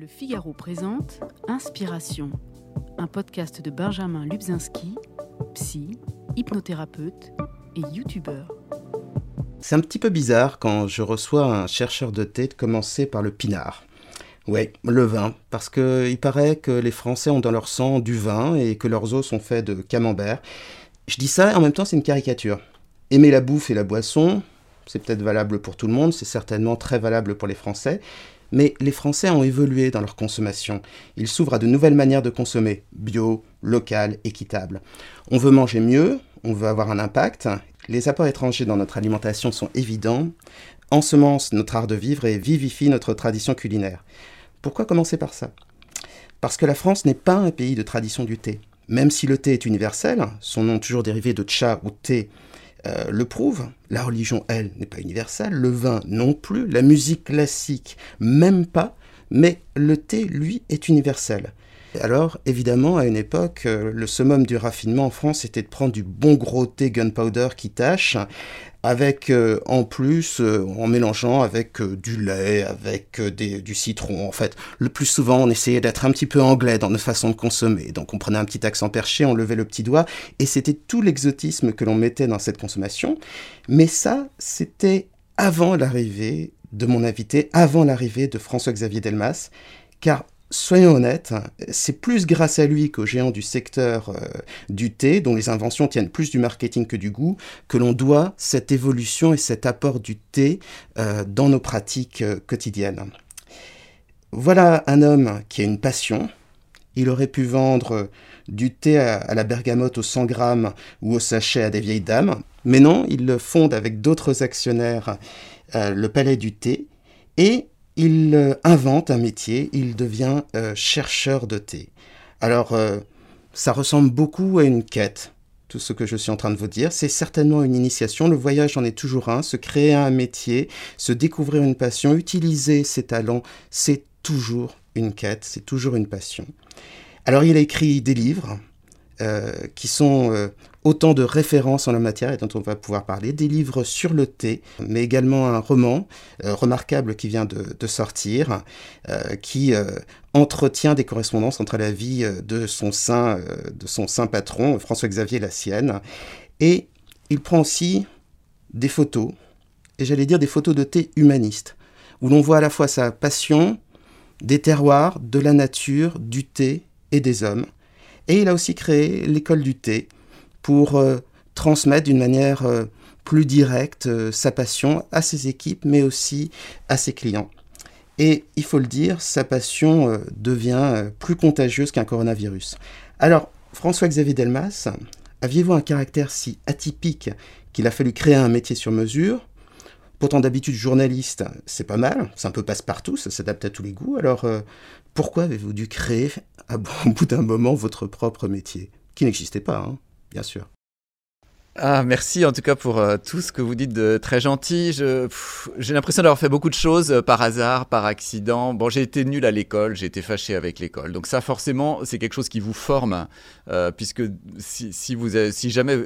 Le Figaro présente Inspiration, un podcast de Benjamin Lubzinski, psy, hypnothérapeute et youtubeur. C'est un petit peu bizarre quand je reçois un chercheur de thé de commencer par le pinard. Ouais, le vin, parce qu'il paraît que les Français ont dans leur sang du vin et que leurs os sont faits de camembert. Je dis ça et en même temps c'est une caricature. Aimer la bouffe et la boisson, c'est peut-être valable pour tout le monde, c'est certainement très valable pour les Français, mais les Français ont évolué dans leur consommation. Ils s'ouvrent à de nouvelles manières de consommer, bio, local, équitable. On veut manger mieux, on veut avoir un impact. Les apports étrangers dans notre alimentation sont évidents, ensemencent notre art de vivre et vivifient notre tradition culinaire. Pourquoi commencer par ça? Parce que la France n'est pas un pays de tradition du thé. Même si le thé est universel, son nom toujours dérivé de cha ou thé euh, le prouve. La religion, elle, n'est pas universelle, le vin non plus, la musique classique, même pas, mais le thé, lui, est universel. Alors, évidemment, à une époque, euh, le summum du raffinement en France était de prendre du bon gros thé gunpowder qui tâche, avec euh, en plus, euh, en mélangeant avec du lait, avec du citron. En fait, le plus souvent, on essayait d'être un petit peu anglais dans notre façon de consommer. Donc, on prenait un petit accent perché, on levait le petit doigt, et c'était tout l'exotisme que l'on mettait dans cette consommation. Mais ça, c'était avant l'arrivée de mon invité, avant l'arrivée de François-Xavier Delmas, car soyons honnêtes, c'est plus grâce à lui qu'aux géants du secteur euh, du thé, dont les inventions tiennent plus du marketing que du goût, que l'on doit cette évolution et cet apport du thé euh, dans nos pratiques euh, quotidiennes. Voilà un homme qui a une passion. Il aurait pu vendre du thé à, la bergamote aux 100 grammes ou au sachet à des vieilles dames, mais non, il le fonde avec d'autres actionnaires le Palais du thé et il euh, invente un métier, il devient euh, chercheur de thé. Alors, euh, ça ressemble beaucoup à une quête, tout ce que je suis en train de vous dire. C'est certainement une initiation, le voyage en est toujours un, se créer un métier, se découvrir une passion, utiliser ses talents, c'est toujours une quête, c'est toujours une passion. Alors, il a écrit des livres, qui sont autant de références en la matière et dont on va pouvoir parler, des livres sur le thé, mais également un roman euh, remarquable qui vient de, sortir, euh, qui euh, entretient des correspondances entre la vie de son saint, de son saint patron, François-Xavier la sienne, et il prend aussi des photos, et j'allais dire des photos de thé humanistes, où l'on voit à la fois sa passion des terroirs, de la nature, du thé et des hommes. Et il a aussi créé l'école du thé, pour euh, transmettre d'une manière euh, plus directe euh, sa passion à ses équipes, mais aussi à ses clients. Et il faut le dire, sa passion devient plus contagieuse qu'un coronavirus. Alors, François-Xavier Delmas, aviez-vous un caractère si atypique qu'il a fallu créer un métier sur mesure? Pourtant, d'habitude, journaliste, c'est pas mal, c'est un peu passe-partout, ça s'adapte à tous les goûts. Alors, pourquoi avez-vous dû créer, au bout d'un moment, votre propre métier? Qui n'existait pas, hein bien sûr. Ah, merci en tout cas pour euh, tout ce que vous dites de très gentil. J'ai l'impression d'avoir fait beaucoup de choses euh, par hasard, par accident. Bon, j'ai été nul à l'école, j'ai été fâché avec l'école. Donc ça, forcément, c'est quelque chose qui vous forme, euh, puisque si, vous, si jamais,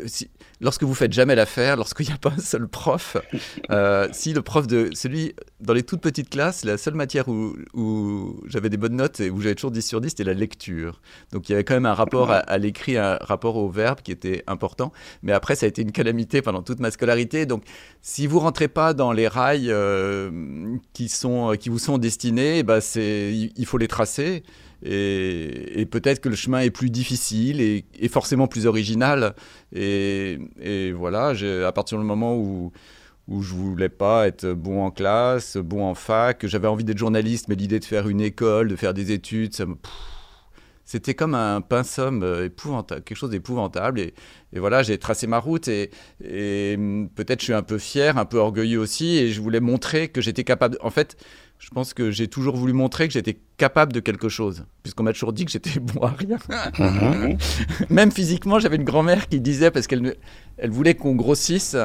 lorsque vous faites jamais l'affaire, lorsqu'il n'y a pas un seul prof, si le prof de celui dans les toutes petites classes, la seule matière où, où j'avais des bonnes notes et où j'avais toujours 10 sur 10, c'était la lecture. Donc il y avait quand même un rapport à, l'écrit, un rapport au verbe qui était important. Mais après, ça a été une calamité pendant toute ma scolarité. Donc si vous rentrez pas dans les rails euh, qui, sont, qui vous sont destinés, bah c'est, il faut les tracer. Et, peut-être que le chemin est plus difficile et, forcément plus original. Et, voilà, à partir du moment où, où je voulais pas être bon en classe, bon en fac, j'avais envie d'être journaliste, mais l'idée de faire une école, de faire des études, ça me... C'était comme un pinceau épouvantable, quelque chose d'épouvantable. Et, voilà, j'ai tracé ma route et, et peut-être je suis un peu fier, un peu orgueilleux aussi. Et je voulais montrer que j'étais capable. En fait, je pense que j'ai toujours voulu montrer que j'étais capable de quelque chose, puisqu'on m'a toujours dit que j'étais bon à rien. Mhm. Même physiquement, j'avais une grand-mère qui disait, parce qu'elle elle voulait qu'on grossisse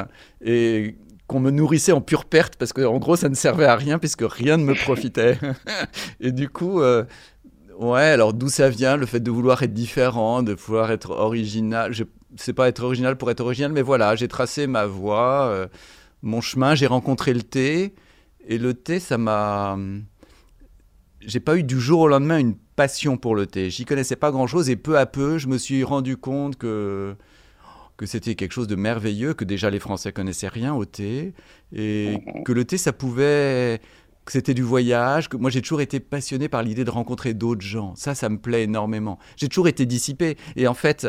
et qu'on me nourrissait en pure perte, parce qu'en gros, ça ne servait à rien, puisque rien ne me profitait. et du coup, euh, ouais, alors d'où ça vient, le fait de vouloir être différent, de vouloir être original Je sais pas être original pour être original, mais voilà, j'ai tracé ma voie, euh, mon chemin, j'ai rencontré le thé. Et le thé, ça m'a. j'ai pas eu du jour au lendemain une passion pour le thé. J'y connaissais pas grand-chose et peu à peu, je me suis rendu compte que que c'était quelque chose de merveilleux, que déjà les Français connaissaient rien au thé et que le thé ça pouvait que c'était du voyage, que moi j'ai toujours été passionné par l'idée de rencontrer d'autres gens. Ça, ça me plaît énormément. J'ai toujours été dissipé. Et en fait,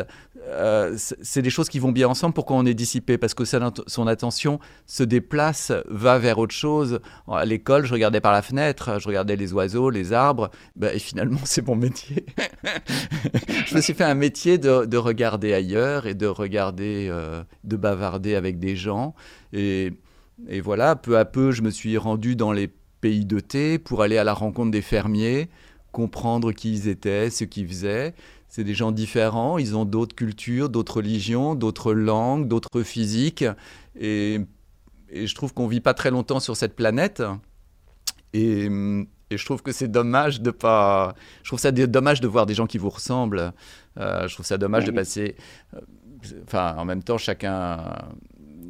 euh, c'est des choses qui vont bien ensemble. Pourquoi on est dissipé Parce que son attention se déplace, va vers autre chose. À l'école, je regardais par la fenêtre, je regardais les oiseaux, les arbres. Ben, et finalement, c'est mon métier. je me suis fait un métier de, regarder ailleurs et de regarder, euh, de bavarder avec des gens. Et, et voilà, peu à peu, je me suis rendu dans les pays de thé pour aller à la rencontre des fermiers, comprendre qui ils étaient, ce qu'ils faisaient. C'est des gens différents, ils ont d'autres cultures, d'autres religions, d'autres langues, d'autres physiques. Et, je trouve qu'on vit pas très longtemps sur cette planète. Et, je trouve que c'est dommage de pas. Je trouve ça dommage de voir des gens qui vous ressemblent. Euh, je trouve ça dommage de passer. Enfin, en même temps, chacun,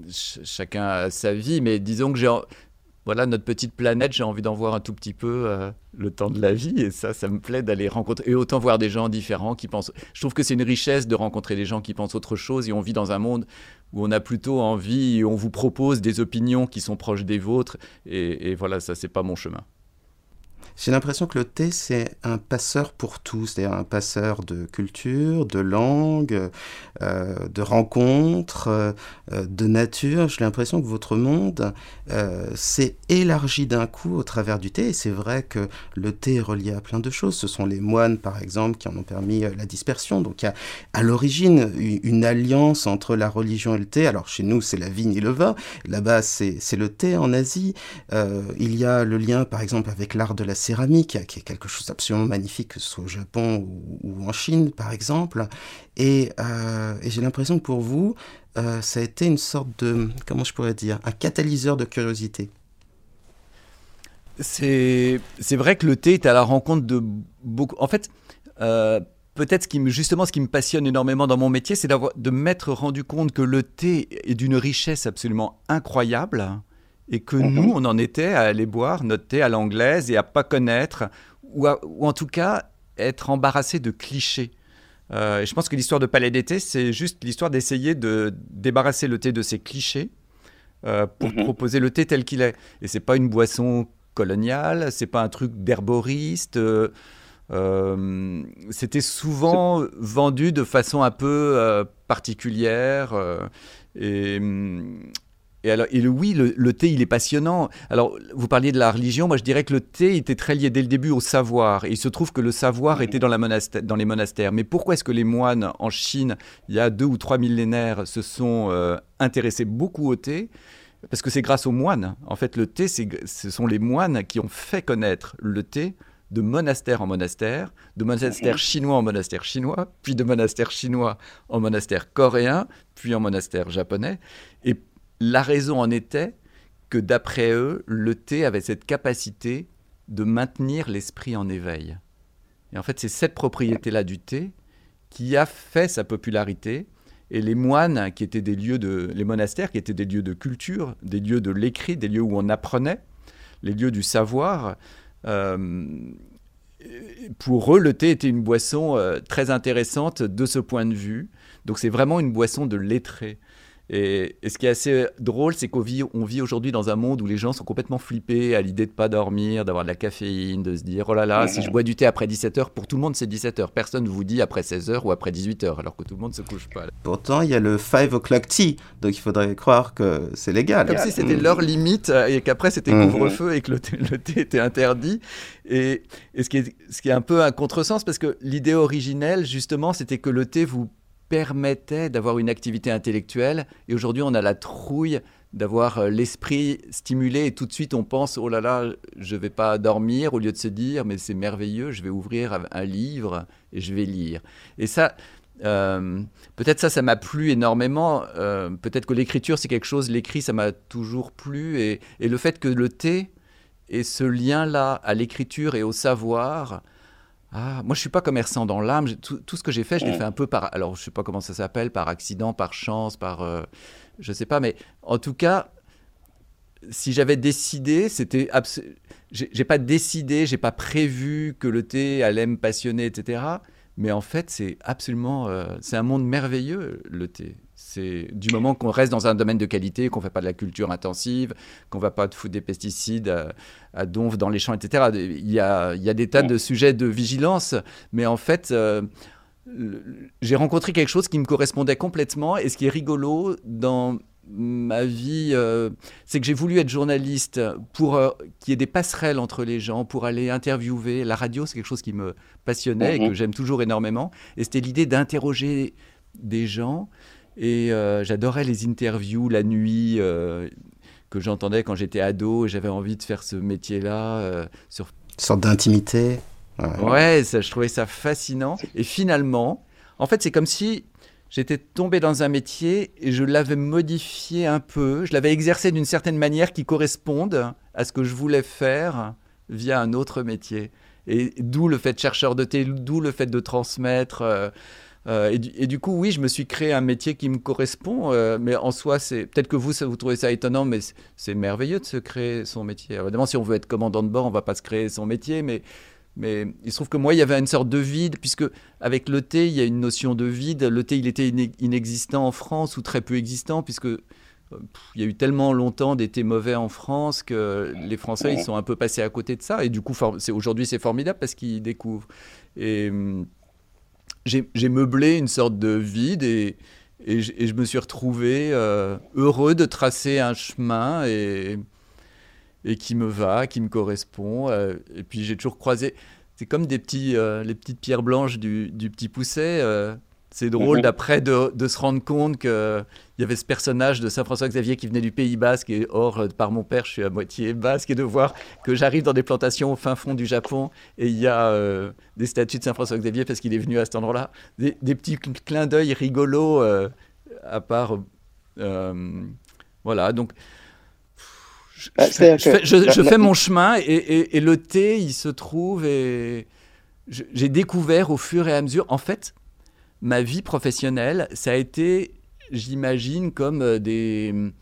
chacun a sa vie, mais disons que j'ai voilà notre petite planète, j'ai envie d'en voir un tout petit peu euh, le temps de la vie et ça, ça me plaît d'aller rencontrer et autant voir des gens différents qui pensent. Je trouve que c'est une richesse de rencontrer des gens qui pensent autre chose et on vit dans un monde où on a plutôt envie on vous propose des opinions qui sont proches des vôtres et, et voilà, ça c'est pas mon chemin. J'ai l'impression que le thé, c'est un passeur pour tout, c'est-à-dire un passeur de culture, de langue, euh, de rencontres, euh, de nature. J'ai l'impression que votre monde euh, s'est élargi d'un coup au travers du thé. Et c'est vrai que le thé est relié à plein de choses. Ce sont les moines, par exemple, qui en ont permis la dispersion. Donc il y a à l'origine une alliance entre la religion et le thé. Alors chez nous, c'est la vigne et le vin. Là-bas, c'est le thé en Asie. il y a le lien, par exemple, avec l'art de la céramique, qui est quelque chose d'absolument magnifique, que ce soit au Japon ou, en Chine, par exemple. Euh, et, j'ai l'impression que pour vous, euh, ça a été une sorte de, comment je pourrais dire, un catalyseur de curiosité. C'est vrai que le thé est à la rencontre de beaucoup. En fait, euh, peut-être justement ce qui me passionne énormément dans mon métier, c'est de m'être rendu compte que le thé est d'une richesse absolument incroyable et que mhm. nous, on en était à aller boire notre thé à l'anglaise et à pas connaître, ou, ou en tout cas être embarrassé de clichés. Euh, et je pense que l'histoire de Palais d'été, c'est juste l'histoire d'essayer de débarrasser le thé de ses clichés euh, pour mhm. proposer le thé tel qu'il est. Et c'est pas une boisson coloniale, c'est pas un truc d'herboriste. Euh, c'était souvent vendu de façon un peu particulière. et, et, alors, et le, oui, le, thé, il est passionnant. Alors, vous parliez de la religion. Moi, je dirais que le thé était très lié dès le début au savoir. Et il se trouve que le savoir était dans, la dans les monastères. Mais pourquoi est-ce que les moines en Chine, il y a deux ou trois millénaires, se sont euh, intéressés beaucoup au thé Parce que c'est grâce aux moines. En fait, le thé, ce sont les moines qui ont fait connaître le thé de monastère en monastère, de monastère chinois en monastère chinois, puis de monastère chinois en monastère coréen, puis en monastère japonais. Et la raison en était que d'après eux, le thé avait cette capacité de maintenir l'esprit en éveil. Et en fait, c'est cette propriété-là du thé qui a fait sa popularité. Et les moines, qui étaient des lieux de, les monastères, qui étaient des lieux de culture, des lieux de l'écrit, des lieux où on apprenait, les lieux du savoir, euh, pour eux, le thé était une boisson euh, très intéressante de ce point de vue. Donc c'est vraiment une boisson de lettré. Et, ce qui est assez drôle, c'est qu'on vit, on vit aujourd'hui dans un monde où les gens sont complètement flippés à l'idée de pas dormir, d'avoir de la caféine, de se dire oh là là, si je bois du thé après 17h, pour tout le monde c'est 17h. Personne ne vous dit après 16h ou après 18h, alors que tout le monde se couche pas. Pourtant, il y a le 5 o'clock tea, donc il faudrait croire que c'est légal. Comme si c'était leur limite euh, et qu'après c'était mhm. couvre-feu et que le thé, était interdit. Et, et ce, qui est, ce qui est un peu un contresens, parce que l'idée originelle, justement, c'était que le thé vous permettait d'avoir une activité intellectuelle. Et aujourd'hui, on a la trouille d'avoir euh, l'esprit stimulé et tout de suite on pense oh là là je vais pas dormir au lieu de se dire mais c'est merveilleux je vais ouvrir un livre et je vais lire. Et ça euh, peut-être ça ça m'a plu énormément. Euh, peut-être que l'écriture c'est quelque chose l'écrit ça m'a toujours plu. Et, et, le fait que le thé ait ce lien là à l'écriture et au savoir ah, moi, je suis pas commerçant dans l'âme. Tout, ce que j'ai fait, je l'ai fait un peu par. Alors, je sais pas comment ça s'appelle, par accident, par chance, par. Je euh, je sais pas, mais en tout cas, si j'avais décidé, c'était j'ai pas décidé, j'ai pas prévu que le thé allait me passionner, etc. Mais en fait, c'est absolument, euh, c'est un monde merveilleux le thé. C'est du moment qu'on reste dans un domaine de qualité, qu'on fait pas de la culture intensive, qu'on va pas foutre des pesticides à, à donf dans les champs, etc. Il y a, il y a des tas de sujets de vigilance, mais en fait. Euh, j'ai rencontré quelque chose qui me correspondait complètement et ce qui est rigolo dans ma vie, euh, c'est que j'ai voulu être journaliste pour euh, qu'il y ait des passerelles entre les gens, pour aller interviewer. La radio, c'est quelque chose qui me passionnait et que mhm. j'aime toujours énormément. Et c'était l'idée d'interroger des gens. Et euh, j'adorais les interviews la nuit que j'entendais quand j'étais ado. J'avais envie de faire ce métier-là. sur... Une sorte d'intimité. Ouais, ça, je trouvais ça fascinant. Et finalement, en fait, c'est comme si j'étais tombé dans un métier et je l'avais modifié un peu, je l'avais exercé d'une certaine manière qui corresponde à ce que je voulais faire via un autre métier. Et d'où le fait de chercheur de thé, d'où le fait de transmettre. Euh, et, du, coup, oui, je me suis créé un métier qui me correspond, euh, mais en soi, c'est peut-être que vous, vous trouvez ça étonnant, mais c'est merveilleux de se créer son métier. évidemment, si on veut être commandant de bord, on va pas se créer son métier, mais mais il se trouve que moi, il y avait une sorte de vide, puisque avec le thé, il y a une notion de vide. Le thé, il était inexistant en France, ou très peu existant, puisque euh, il y a eu tellement longtemps des thés mauvais en France que les Français, ils sont un peu passés à côté de ça. Et du coup, aujourd'hui, c'est formidable parce qu'ils découvrent. Et hum, j'ai meublé une sorte de vide et, je, me suis retrouvé euh, heureux de tracer un chemin et qui me va, qui me correspond. Euh, et puis j'ai toujours croisé, c'est comme euh, les petites pierres blanches du, du petit pousset. Euh, c'est drôle mhm. d'après de, de, se rendre compte qu'il y avait ce personnage de Saint-François-Xavier qui venait du Pays Basque. Et or, par mon père, je suis à moitié basque. Et de voir que j'arrive dans des plantations au fin fond du Japon et il y a des statues de Saint-François-Xavier parce qu'il est venu à cet endroit-là. Des, des, petits clins d'œil rigolos à part. voilà, donc je, fais, mon chemin et, le thé, il se trouve et j'ai découvert au fur et à mesure. En fait, ma vie professionnelle, ça a été, j'imagine, comme euh, des,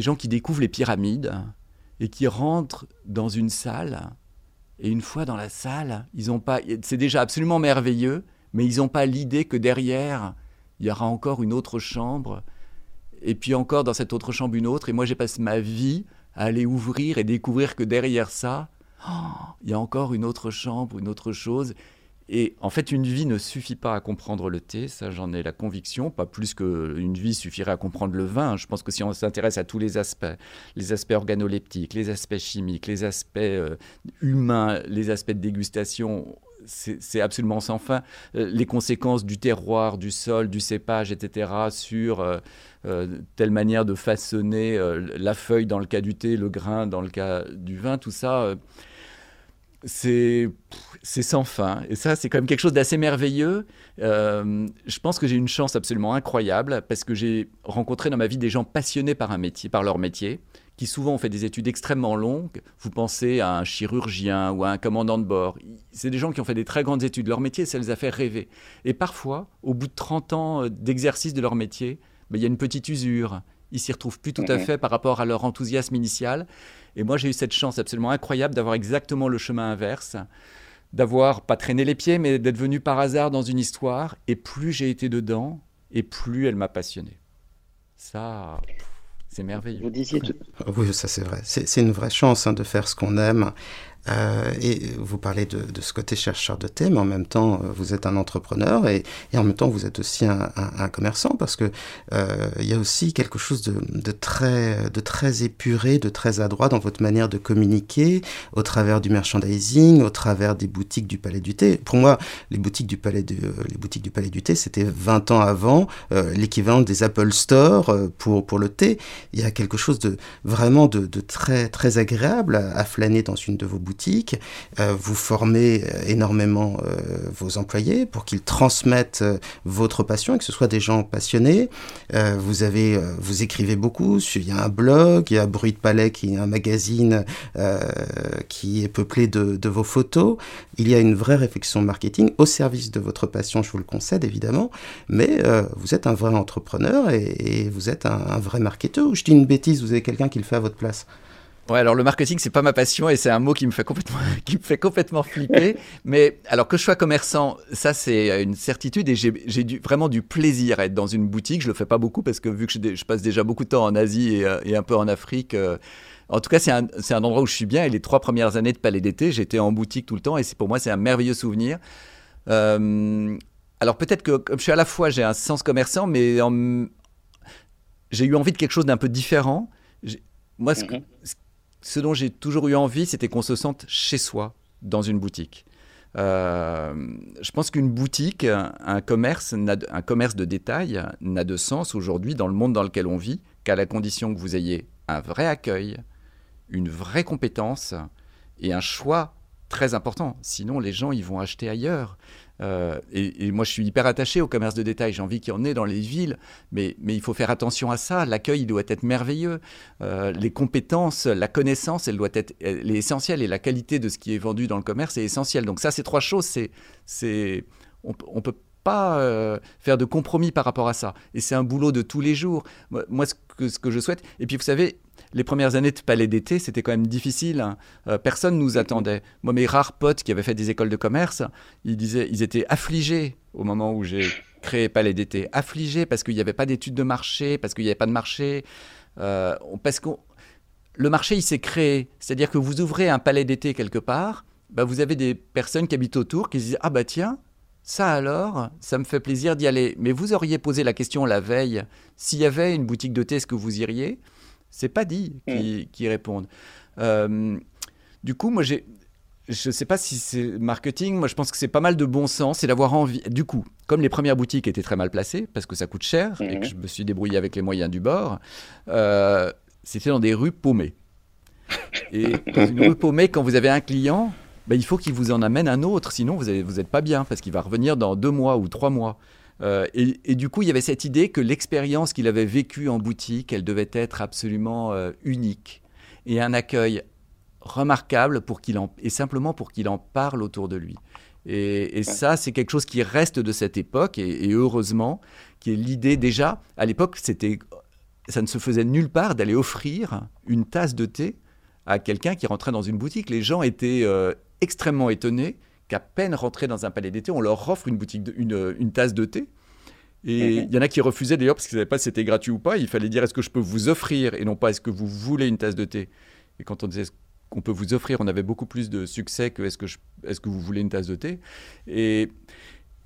gens qui découvrent les pyramides et qui rentrent dans une salle. Et une fois dans la salle, ils ont pas. C'est déjà absolument merveilleux, mais ils n'ont pas l'idée que derrière, il y aura encore une autre chambre. Et puis encore dans cette autre chambre, une autre. Et moi, j'ai passé ma vie aller ouvrir et découvrir que derrière ça, oh, il y a encore une autre chambre, une autre chose. Et en fait, une vie ne suffit pas à comprendre le thé, ça j'en ai la conviction, pas plus qu'une vie suffirait à comprendre le vin. Je pense que si on s'intéresse à tous les aspects, les aspects organoleptiques, les aspects chimiques, les aspects euh, humains, les aspects de dégustation, c'est absolument sans fin. Euh, les conséquences du terroir, du sol, du cépage, etc., sur euh, telle manière de façonner la feuille dans le cas du thé, le grain dans le cas du vin, tout ça, c'est sans fin. Et ça, c'est quand même quelque chose d'assez merveilleux. je pense que j'ai une chance absolument incroyable parce que j'ai rencontré dans ma vie des gens passionnés par un métier, par leur métier qui souvent ont fait des études extrêmement longues. Vous pensez à un chirurgien ou à un commandant de bord. C'est des gens qui ont fait des très grandes études. Leur métier, ça les a fait rêver. Et parfois, au bout de 30 ans euh, d'exercice de leur métier, ben, il y a une petite usure. Ils s'y retrouvent plus tout à fait par rapport à leur enthousiasme initial. Et moi, j'ai eu cette chance absolument incroyable d'avoir exactement le chemin inverse d'avoir pas traîné les pieds, mais d'être venu par hasard dans une histoire. Et plus j'ai été dedans, et plus elle m'a passionné. Ça. C'est merveilleux. Vous disiez Oui, ça c'est vrai. C'est une vraie chance hein, de faire ce qu'on aime. Euh, et vous parlez de, ce côté chercheur de thé, mais en même temps, euh, vous êtes un entrepreneur et, en même temps, vous êtes aussi un, commerçant parce que euh, il y a aussi quelque chose de, très, de très épuré, de très adroit dans votre manière de communiquer au travers du merchandising, au travers des boutiques du Palais du Thé. Pour moi, les boutiques du Palais, de, les boutiques du Palais du Thé, c'était 20 ans avant l'équivalent des Apple Store pour, pour le thé. Il y a quelque chose de vraiment de, très, très agréable à flâner dans une de vos boutiques euh, vous formez euh, énormément euh, vos employés pour qu'ils transmettent votre passion et que ce soit des gens passionnés. vous avez, vous écrivez beaucoup. Il y a un blog, il y a Bruit de Palais qui est un magazine qui est peuplé de, vos photos. Il y a une vraie réflexion marketing au service de votre passion, je vous le concède évidemment, mais vous êtes un vrai entrepreneur et, vous êtes un, un, vrai marketeur. Ou je dis une bêtise, vous avez quelqu'un qui le fait à votre place? Ouais, alors le marketing, c'est pas ma passion et c'est un mot qui me fait complètement, qui me fait complètement flipper. Mais alors que je sois commerçant, ça c'est une certitude et j'ai vraiment du plaisir à être dans une boutique. Je le fais pas beaucoup parce que vu que je, je passe déjà beaucoup de temps en Asie et, euh, et un peu en Afrique, euh, en tout cas c'est un, un, endroit où je suis bien. Et les trois premières années de Palais d'été, j'étais en boutique tout le temps et pour moi c'est un merveilleux souvenir. Euh, alors peut-être que comme je suis à la fois j'ai un sens commerçant, mais j'ai eu envie de quelque chose d'un peu différent. Moi, ce, ce dont j'ai toujours eu envie, c'était qu'on se sente chez soi dans une boutique. Euh, je pense qu'une boutique, un commerce, un commerce de détail n'a de sens aujourd'hui dans le monde dans lequel on vit qu'à la condition que vous ayez un vrai accueil, une vraie compétence et un choix très important. Sinon, les gens, ils vont acheter ailleurs. Euh, et, moi, je suis hyper attaché au commerce de détail. J'ai envie qu'il y en ait dans les villes, mais, il faut faire attention à ça. L'accueil doit être merveilleux. Euh, les compétences, la connaissance, elle doit être elle est essentielle. Et la qualité de ce qui est vendu dans le commerce est essentielle. Donc ça, ces trois choses, c'est, c'est, on, on peut pas euh, faire de compromis par rapport à ça. Et c'est un boulot de tous les jours. Moi, ce que, ce que je souhaite, et puis vous savez, les premières années de Palais d'été, c'était quand même difficile. Hein. Euh, personne nous attendait. Moi, mes rares potes qui avaient fait des écoles de commerce, ils disaient, ils étaient affligés au moment où j'ai créé Palais d'été. Affligés parce qu'il n'y avait pas d'études de marché, parce qu'il n'y avait pas de marché, euh, parce que le marché, il s'est créé. C'est-à-dire que vous ouvrez un palais d'été quelque part, bah, vous avez des personnes qui habitent autour qui se disent Ah bah tiens, ça alors, ça me fait plaisir d'y aller. Mais vous auriez posé la question la veille, s'il y avait une boutique de thé, est-ce que vous iriez? C'est pas dit mm. qu'ils répondent. Euh, du coup, moi, j'ai, je ne sais pas si c'est marketing. Moi, je pense que c'est pas mal de bon sens et d'avoir envie. Du coup, comme les premières boutiques étaient très mal placées parce que ça coûte cher et que mm-hmm. je me suis débrouillé avec les moyens du bord, euh, c'était dans des rues paumées. Et dans une rue paumée, quand vous avez un client, ben, il faut qu'il vous en amène un autre, sinon vous n'êtes pas bien parce qu'il va revenir dans deux mois ou trois mois. Euh, et, du coup, il y avait cette idée que l'expérience qu'il avait vécue en boutique, elle devait être absolument euh, unique et un accueil remarquable pour qu'il en, et simplement pour qu'il en parle autour de lui. Et, ça, c'est quelque chose qui reste de cette époque, et, heureusement, qui est l'idée déjà, à l'époque, c'était, ça ne se faisait nulle part d'aller offrir une tasse de thé à quelqu'un qui rentrait dans une boutique. Les gens étaient euh, extrêmement étonnés qu'à peine rentrés dans un palais d'été, on leur offre une, boutique une, tasse de thé. Et mhm. il y en a qui refusaient d'ailleurs parce qu'ils ne savaient pas si c'était gratuit ou pas. Il fallait dire est-ce que je peux vous offrir et non pas est-ce que vous voulez une tasse de thé? Et quand on disait qu'on peut vous offrir, on avait beaucoup plus de succès que est-ce que, est que vous voulez une tasse de thé? Et,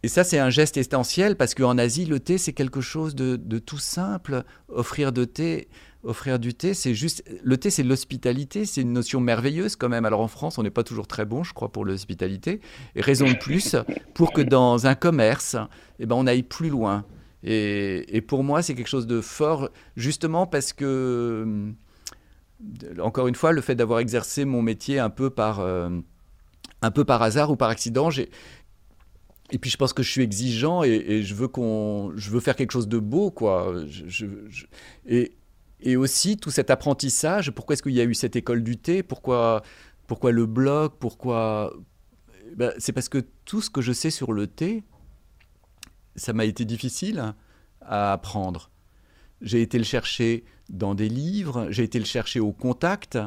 et ça, c'est un geste essentiel parce qu'en Asie, le thé, c'est quelque chose de, de, tout simple. Offrir de thé, offrir du thé, c'est juste. Le thé, c'est l'hospitalité, c'est une notion merveilleuse quand même. Alors en France, on n'est pas toujours très bon, je crois, pour l'hospitalité. Et raison de plus pour que dans un commerce, eh ben, on aille plus loin. Et, pour moi, c'est quelque chose de fort, justement parce que, euh, encore une fois, le fait d'avoir exercé mon métier un peu par, euh, un peu par hasard ou par accident. Et puis je pense que je suis exigeant et, je veux qu'on, je veux faire quelque chose de beau, quoi. Et, et aussi tout cet apprentissage, pourquoi est-ce qu'il y a eu cette école du thé, pourquoi, pourquoi le blog, pourquoi... Ben, c'est parce que tout ce que je sais sur le thé, ça m'a été difficile à apprendre. J'ai été le chercher dans des livres, j'ai été le chercher au contact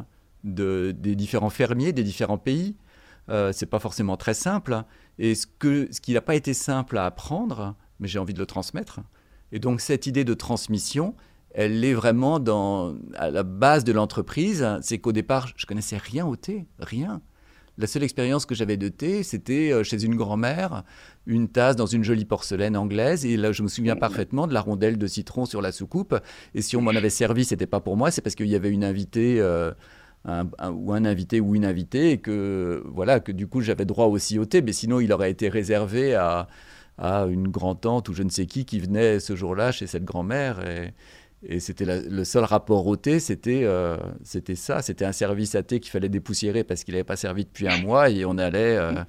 de, des différents fermiers des différents pays. Euh, c'est pas forcément très simple. Et ce, que, ce qui n'a pas été simple à apprendre, mais j'ai envie de le transmettre. Et donc cette idée de transmission, elle est vraiment dans, à la base de l'entreprise. C'est qu'au départ, je connaissais rien au thé, rien. La seule expérience que j'avais de thé, c'était euh, chez une grand-mère, une tasse dans une jolie porcelaine anglaise. Et là, je me souviens parfaitement de la rondelle de citron sur la soucoupe. Et si on m'en avait servi, c'était pas pour moi, c'est parce qu'il y avait une invitée. Euh, ou un invité ou une invitée et que voilà que du coup j'avais droit aussi au thé mais sinon il aurait été réservé à, à une grand-tante ou je ne sais qui qui venait ce jour-là chez cette grand-mère et, et c'était le seul rapport au thé, c'était euh, c'était ça. C'était un service à thé qu'il fallait dépoussiérer parce qu'il n'avait pas servi depuis un mois et on allait. Euh,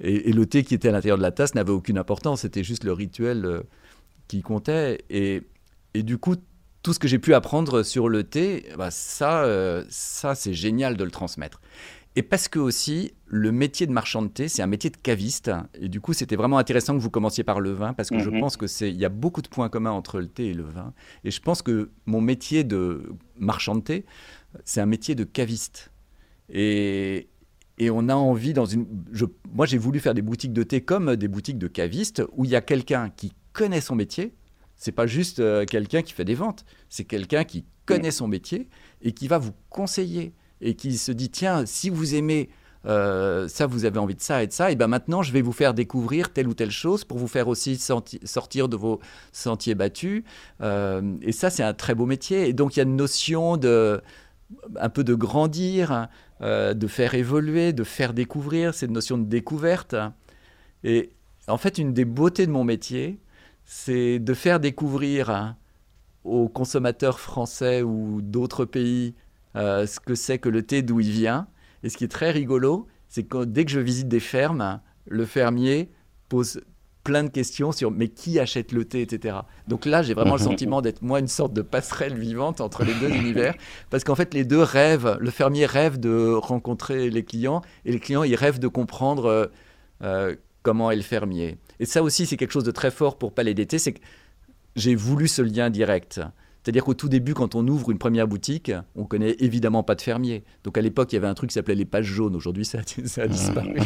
et, le thé qui était à l'intérieur de la tasse n'avait aucune importance. C'était juste le rituel euh, qui comptait. Et, et, du coup, tout ce que j'ai pu apprendre sur le thé, bah ça, ça c'est génial de le transmettre. Et parce que aussi, le métier de marchand de thé, c'est un métier de caviste. Et du coup, c'était vraiment intéressant que vous commenciez par le vin, parce que je mhm. pense que c'est, il y a beaucoup de points communs entre le thé et le vin. Et je pense que mon métier de marchand de thé c'est un métier de caviste. Et, et on a envie dans une. Je, moi, j'ai voulu faire des boutiques de thé comme des boutiques de cavistes où il y a quelqu'un qui connaît son métier. C'est pas juste euh, quelqu'un qui fait des ventes. C'est quelqu'un qui connaît son métier et qui va vous conseiller et qui se dit tiens, si vous aimez euh, ça, vous avez envie de ça et de ça, et ben maintenant, je vais vous faire découvrir telle ou telle chose pour vous faire aussi sortir de vos sentiers battus. Euh, et ça, c'est un très beau métier. Et donc, il y a une notion de un peu de grandir, euh, de faire évoluer, de faire découvrir, cette notion de découverte. Et en fait, une des beautés de mon métier, c'est de faire découvrir aux consommateurs français ou d'autres pays ce que c'est que le thé, d'où il vient, et ce qui est très rigolo, c'est que dès que je visite des fermes, le fermier pose plein de questions sur mais qui achète le thé, etc. Donc là, j'ai vraiment le sentiment d'être moi une sorte de passerelle vivante entre les deux univers, parce qu'en fait, les deux rêvent. Le fermier rêve de rencontrer les clients, et les clients, ils rêvent de comprendre euh, euh, comment est le fermier. Et ça aussi, c'est quelque chose de très fort pour Palais d'été, c'est que j'ai voulu ce lien direct. C'est-à-dire qu'au tout début, quand on ouvre une première boutique, on connaît évidemment pas de fermier. Donc à l'époque, il y avait un truc qui s'appelait les pages jaunes. Aujourd'hui, ça, a disparu.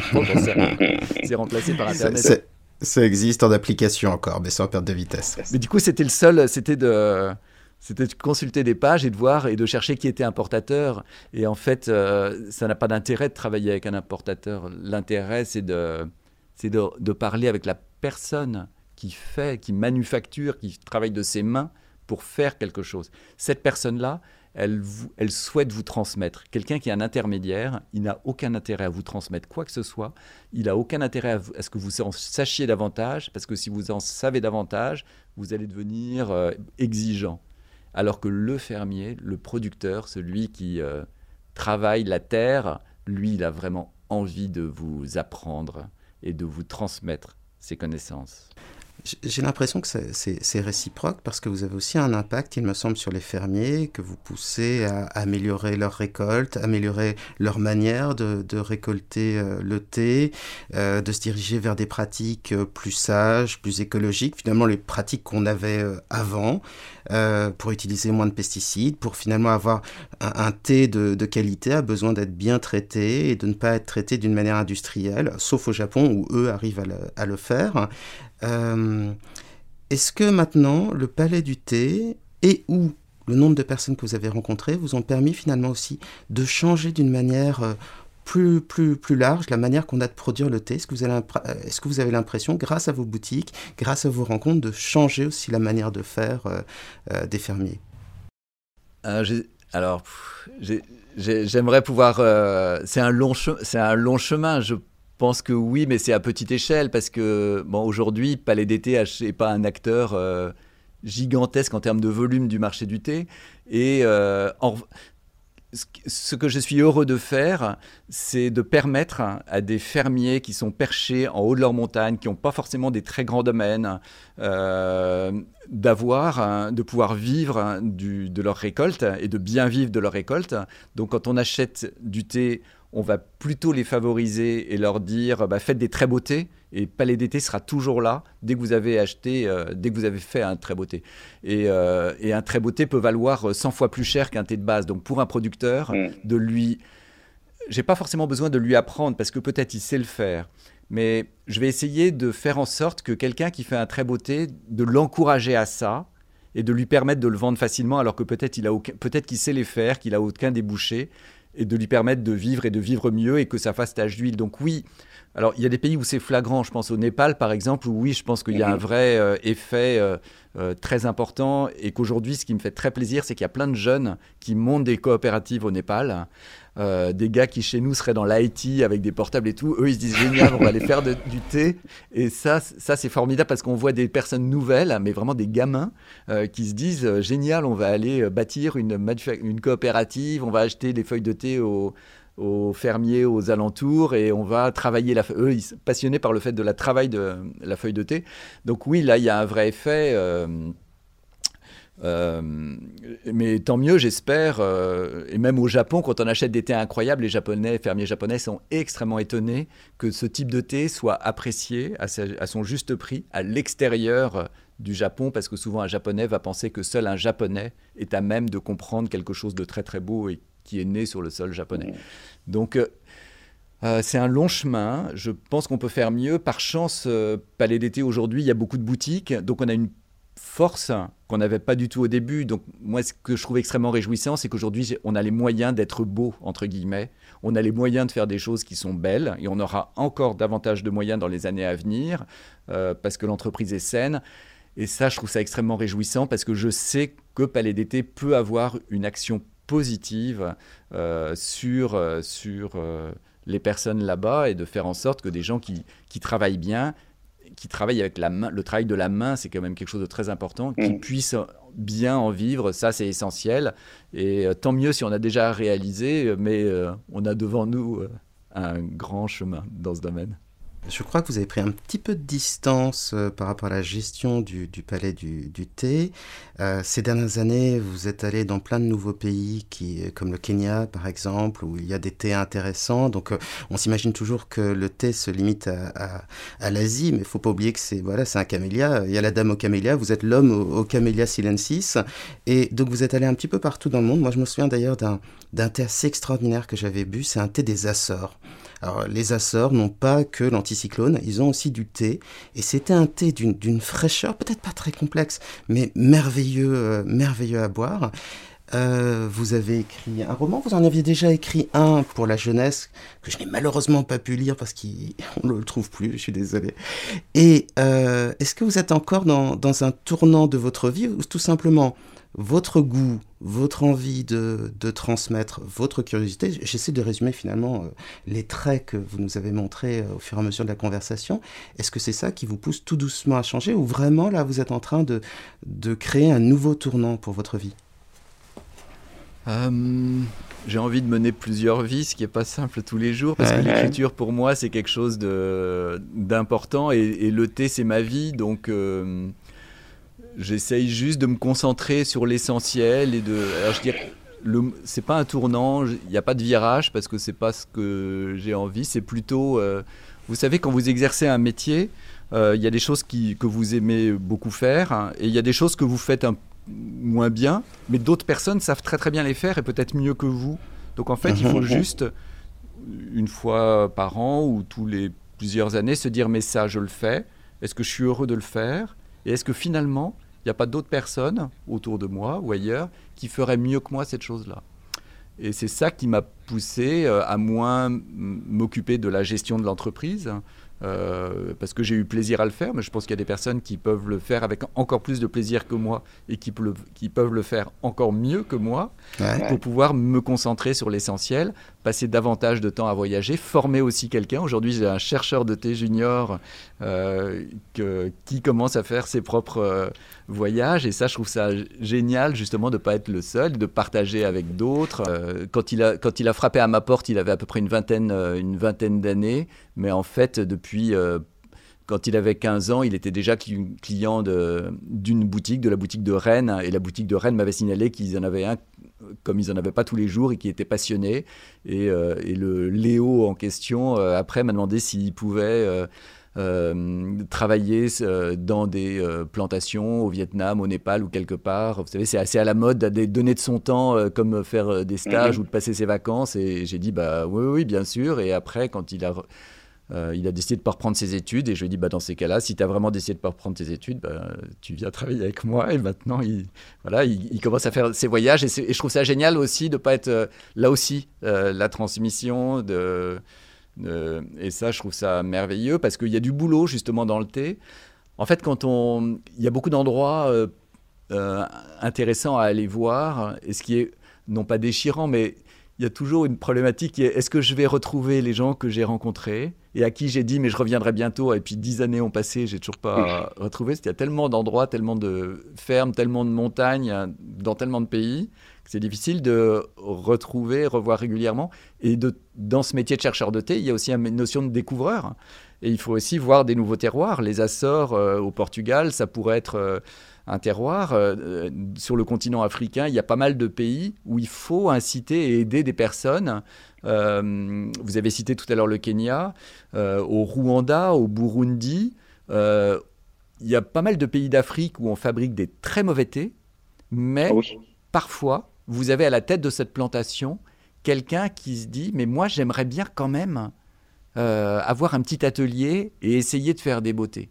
C'est remplacé par Internet. Ça existe en application encore, mais sans perte de vitesse. Mais du coup, c'était le seul, c'était de, c'était de consulter des pages et de voir et de chercher qui était importateur. Et en fait, euh, ça n'a pas d'intérêt de travailler avec un importateur. L'intérêt, c'est de, c'est de, de parler avec la personne qui fait, qui manufacture, qui travaille de ses mains pour faire quelque chose. Cette personne-là, elle, souhaite vous transmettre. Quelqu'un qui est un intermédiaire, il n'a aucun intérêt à vous transmettre quoi que ce soit. Il n'a aucun intérêt à, ce que vous en sachiez davantage, parce que si vous en savez davantage, vous allez devenir euh, exigeant. Alors que le fermier, le producteur, celui qui euh, travaille la terre, lui, il a vraiment envie de vous apprendre et de vous transmettre ses connaissances. J'ai l'impression que c'est réciproque parce que vous avez aussi un impact, il me semble, sur les fermiers, que vous poussez à améliorer leur récolte, améliorer leur manière de, récolter euh, le thé, euh, de se diriger vers des pratiques euh, plus sages, plus écologiques, finalement les pratiques qu'on avait avant, pour utiliser moins de pesticides, pour finalement avoir un, thé de, qualité a besoin d'être bien traité et de ne pas être traité d'une manière industrielle, sauf au Japon où eux arrivent à le faire. Euh, est-ce que maintenant, le palais du thé et ou le nombre de personnes que vous avez rencontrées vous ont permis finalement aussi de changer d'une manière euh, plus, plus, plus large la manière qu'on a de produire le thé? Est-ce que vous avez, euh, est-ce que vous avez l'impression, grâce à vos boutiques, grâce à vos rencontres, de changer aussi la manière de faire des fermiers? Alors, j'aimerais pouvoir... c'est un, long un long chemin. Je pense que oui, mais c'est à petite échelle parce que bon, aujourd'hui, Palais d'été n'est pas un acteur euh, gigantesque en termes de volume du marché du thé. Et euh, ce que je suis heureux de faire, c'est de permettre à des fermiers qui sont perchés en haut de leur montagne, qui n'ont pas forcément des très grands domaines, euh, d'avoir, de pouvoir vivre de leur récolte et de bien vivre de leur récolte. Donc quand on achète du thé, on va plutôt les favoriser et leur dire bah, faites des très beaux thés et Palais d'été sera toujours là dès que vous avez acheté, euh, dès que vous avez fait un très beau thé. Et, euh, un très beau thé peut valoir 100 fois plus cher qu'un thé de base. Donc pour un producteur, mm. de lui, j'ai pas forcément besoin de lui apprendre parce que peut-être il sait le faire. Mais je vais essayer de faire en sorte que quelqu'un qui fait un très beau thé, de l'encourager à ça et de lui permettre de le vendre facilement alors que peut-être il a peut-être qu'il sait les faire, qu'il a aucun débouché et de lui permettre de vivre et de vivre mieux et que ça fasse tache d'huile. Donc oui, alors il y a des pays où c'est flagrant, je pense au Népal par exemple, où oui, je pense qu'il y a un vrai euh, effet euh, euh, très important et qu'aujourd'hui, ce qui me fait très plaisir, c'est qu'il y a plein de jeunes qui montent des coopératives au Népal. des gars qui chez nous seraient dans l'IT avec des portables et tout, eux ils se disent génial, on va aller faire du thé. Et ça, ça c'est formidable parce qu'on voit des personnes nouvelles, mais vraiment des gamins qui se disent génial, on va aller bâtir une, une coopérative, on va acheter des feuilles de thé au, aux fermiers aux alentours et on va travailler la eux ils sont passionnés par le fait de la travail de la feuille de thé donc oui là il y a un vrai effet euh, euh, mais tant mieux, j'espère. Euh, et même au Japon, quand on achète des thés incroyables, les Japonais, fermiers japonais sont extrêmement étonnés que ce type de thé soit apprécié à, son juste prix à l'extérieur du Japon, parce que souvent un Japonais va penser que seul un Japonais est à même de comprendre quelque chose de très très beau qui est né sur le sol japonais. Donc euh, c'est un long chemin. Je pense qu'on peut faire mieux. Par chance, euh, Palais d'été aujourd'hui, il y a beaucoup de boutiques. Donc on a une force qu'on n'avait pas du tout au début. Donc moi, ce que je trouve extrêmement réjouissant, c'est qu'aujourd'hui, on a les moyens d'être beau, entre guillemets. On a les moyens de faire des choses qui sont belles. Et on aura encore davantage de moyens dans les années à venir euh, parce que l'entreprise est saine. Et ça, je trouve ça extrêmement réjouissant parce que je sais que Palais d'été peut avoir une action positive sur... sur les personnes là-bas et de faire en sorte que des gens qui, qui travaillent bien, qui travaillent avec la main, le travail de la main, c'est quand même quelque chose de très important, qui mm. puissent bien en vivre, ça c'est essentiel. Et euh, tant mieux si on a déjà réalisé, mais euh, on a devant nous euh, un grand chemin dans ce domaine. Je crois que vous avez pris un petit peu de distance euh, par rapport à la gestion du, palais du, thé. Euh, ces dernières années, vous êtes allé dans plein de nouveaux pays, qui, comme le Kenya par exemple, où il y a des thés intéressants. Donc euh, on s'imagine toujours que le thé se limite à, l'Asie, mais il faut pas oublier que c'est voilà, un camélia. Il y a la dame au camélia, vous êtes l'homme au, au camélia silensis. Et donc vous êtes allé un petit peu partout dans le monde. Moi je me souviens d'ailleurs d'un thé assez extraordinaire que j'avais bu, c'est un thé des Açores. Alors, les Açores n'ont pas que l'anticyclone, ils ont aussi du thé. Et c'était un thé d'une fraîcheur, peut-être pas très complexe, mais merveilleux, euh, merveilleux à boire. Euh, vous avez écrit un roman, vous en aviez déjà écrit un pour la jeunesse, que je n'ai malheureusement pas pu lire parce qu'on ne le trouve plus, je suis désolé. Et euh, est-ce que vous êtes encore dans, dans, un tournant de votre vie ou tout simplement votre goût, votre envie de, transmettre, votre curiosité. J'essaie de résumer finalement euh, les traits que vous nous avez montrés euh, au fur et à mesure de la conversation. Est-ce que c'est ça qui vous pousse tout doucement à changer ou vraiment là vous êtes en train de, de créer un nouveau tournant pour votre vie? Euh, J'ai envie de mener plusieurs vies, ce qui n'est pas simple tous les jours, parce que l'écriture pour moi c'est quelque chose d'important et, et, le thé c'est ma vie, donc J'essaye juste de me concentrer sur l'essentiel et de. Alors je dirais, c'est pas un tournant, il n'y a pas de virage parce que c'est pas ce que j'ai envie. C'est plutôt, euh, vous savez, quand vous exercez un métier, euh, il y a des choses qui, que vous aimez beaucoup faire hein, et il y a des choses que vous faites un, moins bien, mais d'autres personnes savent très très bien les faire et peut-être mieux que vous. Donc en fait, il faut mhm. juste une fois par an ou tous les plusieurs années se dire mais ça je le fais. Est-ce que je suis heureux de le faire? Et est-ce que finalement n'y a pas d'autres personnes autour de moi ou ailleurs qui feraient mieux que moi cette chose-là. Et c'est ça qui m'a poussé euh, à moins m'occuper de la gestion de l'entreprise, euh, parce que j'ai eu plaisir à le faire, mais je pense qu'il y a des personnes qui peuvent le faire avec encore plus de plaisir que moi et qui, qui peuvent le faire encore mieux que moi pour pouvoir me concentrer sur l'essentiel, passer davantage de temps à voyager, former aussi quelqu'un. Aujourd'hui, j'ai un chercheur de thé junior euh, qui commence à faire ses propres euh, voyages et ça, je trouve ça génial justement de ne pas être le seul, de partager avec d'autres. quand, il a, quand il a frappé à ma porte, il avait à peu près une vingtaine, une vingtaine d'années, mais en fait, depuis puis, euh, quand il avait 15 ans, il était déjà client d'une boutique, de la boutique de Rennes. Et la boutique de Rennes m'avait signalé qu'ils en avaient un, comme ils n'en avaient pas tous les jours, et qui était passionné. Et, euh, le Léo en question, euh, après, m'a demandé s'il pouvait... travailler dans des plantations au Vietnam, au Népal ou quelque part. Vous savez, c'est assez à la mode de donner de son temps comme faire des stages mhm. ou de passer ses vacances. Et j'ai dit, bah oui, oui, bien sûr. Et après, quand il a euh, il a décidé de ne pas reprendre ses études et je lui ai dit bah, dans ces cas-là, si tu as vraiment décidé de ne pas reprendre tes études, bah, tu viens travailler avec moi. Et maintenant, il, voilà, il, commence à faire ses voyages et, je trouve ça génial aussi de ne pas être euh, là aussi, euh, la transmission. De, et ça, je trouve ça merveilleux parce qu'il y a du boulot justement dans le thé. En fait, quand on, il y a beaucoup d'endroits intéressants à aller voir et ce qui est non pas déchirant, mais il y a toujours une problématique est-ce que je vais retrouver les gens que j'ai rencontrés? Et à qui j'ai dit mais je reviendrai bientôt et puis dix années ont passé, j'ai toujours pas retrouvé. Il y a tellement d'endroits, tellement de fermes, tellement de montagnes hein, dans tellement de pays que c'est difficile de retrouver, revoir régulièrement. Et de, dans ce métier de chercheur de thé, il y a aussi une notion de découvreur. Et il faut aussi voir des nouveaux terroirs. Les Açores euh, au Portugal, ça pourrait être euh, un terroir. Euh, sur le continent africain, il y a pas mal de pays où il faut inciter et aider des personnes. Euh, vous avez cité tout à l'heure le Kenya, euh, au Rwanda, au Burundi. il y a pas mal de pays d'Afrique où on fabrique des très mauvais thés, mais ah parfois, vous avez à la tête de cette plantation quelqu'un qui se dit, mais moi j'aimerais bien quand même euh, avoir un petit atelier et essayer de faire des beautés.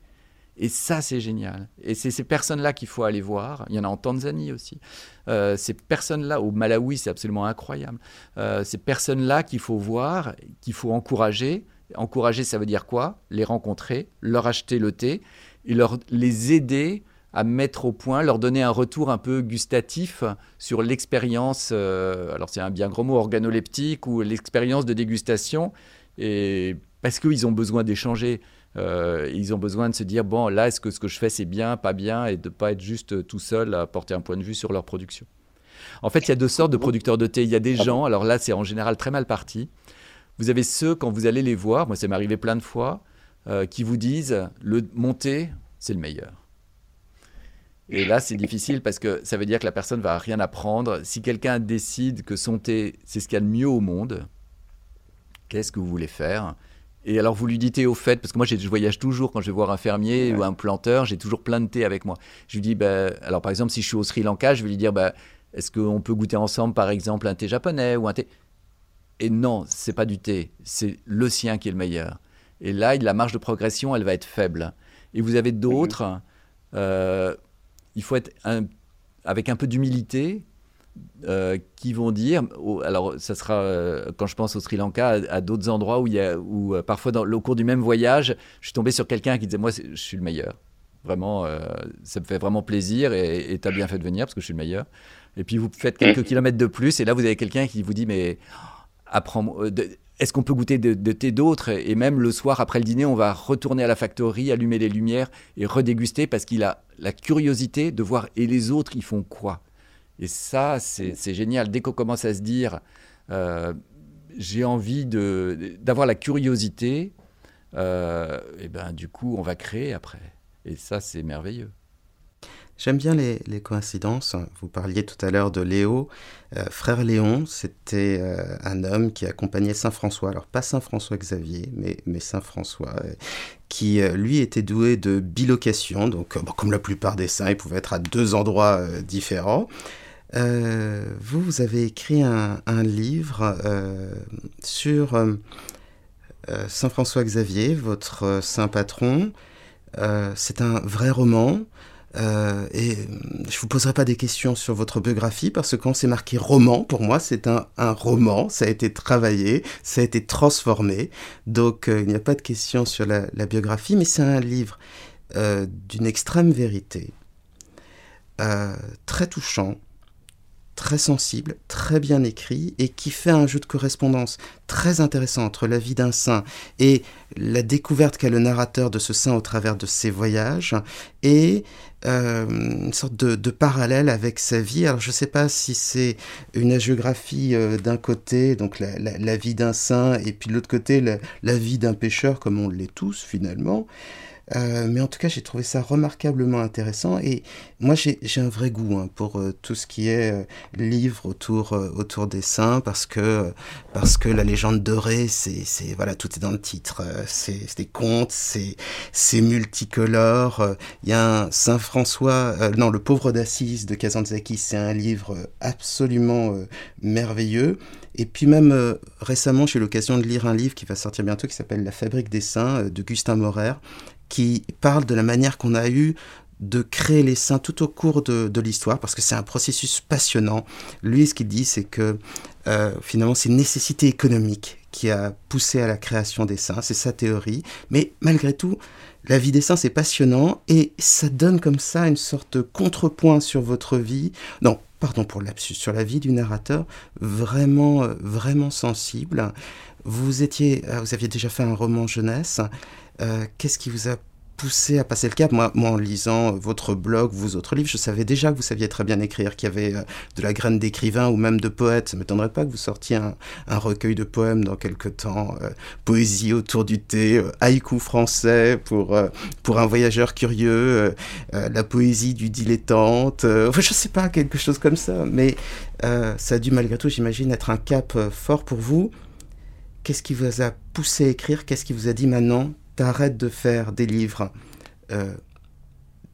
Et ça, c'est génial. Et c'est ces personnes-là qu'il faut aller voir. Il y en a en Tanzanie aussi. Euh, ces personnes-là, au Malawi, c'est absolument incroyable. Euh, ces personnes-là qu'il faut voir, qu'il faut encourager. Encourager, ça veut dire quoi? Les rencontrer, leur acheter le thé et leur, les aider à mettre au point, leur donner un retour un peu gustatif sur l'expérience, euh, alors c'est un bien gros mot, organoleptique ou l'expérience de dégustation, et parce qu'ils ont besoin d'échanger. Euh, ils ont besoin de se dire bon là est-ce que ce que je fais c'est bien pas bien et de pas être juste tout seul à porter un point de vue sur leur production. En fait il y a deux sortes de producteurs de thé. Il y a des gens alors là c'est en général très mal parti. Vous avez ceux quand vous allez les voir moi ça m'est arrivé plein de fois euh, qui vous disent le mon thé c'est le meilleur. Et là, c'est difficile parce que ça veut dire que la personne va rien apprendre. Si quelqu'un décide que son thé, c'est ce qu'il y a de mieux au monde, qu'est-ce que vous voulez faire? Et alors, vous lui dites au fait, parce que moi, je voyage toujours quand je vais voir un fermier ou un planteur, j'ai toujours plein de thé avec moi. Je lui dis, bah, alors par exemple, si je suis au Sri Lanka, je vais lui dire, bah, est-ce qu'on peut goûter ensemble, par exemple, un thé japonais ou un thé? Et non, c'est pas du thé, c'est le sien qui est le meilleur. Et là, la marge de progression, elle va être faible. Et vous avez d'autres. Euh, il faut être avec un peu d'humilité, euh, qui vont dire, alors ça sera euh, quand je pense au Sri Lanka, à, d'autres endroits où, il y a, où euh, parfois au cours du même voyage, je suis tombé sur quelqu'un qui disait moi je suis le meilleur. Vraiment, ça me fait vraiment plaisir et tu as bien fait de venir parce que je suis le meilleur. Et puis vous faites quelques kilomètres de plus et là vous avez quelqu'un qui vous dit mais est-ce qu'on peut goûter de, thé d'autres Et même le soir, après le dîner, on va retourner à la factory, allumer les lumières et redéguster parce qu'il a la curiosité de voir et les autres, ils font quoi? Et ça, c'est génial. Dès qu'on commence à se dire, euh, j'ai envie d'avoir la curiosité, euh, et ben du coup, on va créer après. Et ça, c'est merveilleux. J'aime bien les, coïncidences. Vous parliez tout à l'heure de Léo. Euh, frère Léon, c'était euh, un homme qui accompagnait Saint François. Alors pas Saint François Xavier, mais, mais Saint François, euh, qui lui était doué de bilocation. Donc comme la plupart des saints, il pouvait être à deux endroits différents. Vous, vous avez écrit un, livre sur Saint François Xavier, votre saint patron. c'est un vrai roman. Euh, et je vous poserai pas des questions sur votre biographie parce que quand c'est marqué roman, pour moi, c'est un, roman. Ça a été travaillé, ça a été transformé. Donc, euh, il n'y a pas de questions sur la, biographie, mais c'est un livre euh, d'une extrême vérité, euh, très touchant, très sensible, très bien écrit et qui fait un jeu de correspondance très intéressant entre la vie d'un saint et la découverte qu'a le narrateur de ce saint au travers de ses voyages et euh, une sorte de, parallèle avec sa vie. Alors je ne sais pas si c'est une agiographie euh, d'un côté, donc la, vie d'un saint, et puis de l'autre côté la, vie d'un pêcheur, comme on l'est tous finalement. Euh, mais en tout cas, j'ai trouvé ça remarquablement intéressant et moi, j'ai un vrai goût hein, pour euh, tout ce qui est euh, livre autour, autour des saints parce que, parce que la légende dorée, c'est, voilà, tout est dans le titre. c'est des contes, c'est multicolore. Il y a un Saint François, non, Le pauvre d'Assise de Kazantzakis, c'est un livre absolument merveilleux. Et puis même récemment, j'ai eu l'occasion de lire un livre qui va sortir bientôt qui s'appelle La fabrique des saints de Gustin Morer, qui parle de la manière qu'on a eu de créer les saints tout au cours de, l'histoire, parce que c'est un processus passionnant. Lui, ce qu'il dit, c'est que euh, finalement, c'est une nécessité économique qui a poussé à la création des saints, c'est sa théorie. Mais malgré tout, la vie des saints, c'est passionnant, et ça donne comme ça une sorte de contrepoint sur votre vie. Non, pardon pour l'absus, sur la vie du narrateur, vraiment, euh, vraiment sensible. Vous étiez, euh, vous aviez déjà fait un roman jeunesse. Euh, qu'est-ce qui vous a poussé à passer le cap? Moi, en lisant votre blog, vos autres livres, je savais déjà que vous saviez très bien écrire, qu'il y avait euh, de la graine d'écrivain ou même de poète. Ça ne m'étonnerait pas que vous sortiez un, recueil de poèmes dans quelques temps. Euh, poésie autour du thé, haïku français pour, pour un voyageur curieux, la poésie du dilettante. je ne sais pas, quelque chose comme ça. Mais ça a dû malgré tout, j'imagine, être un cap fort pour vous. Qu'est-ce qui vous a poussé à écrire? Qu'est-ce qui vous a dit maintenant t'arrêtes de faire des livres euh,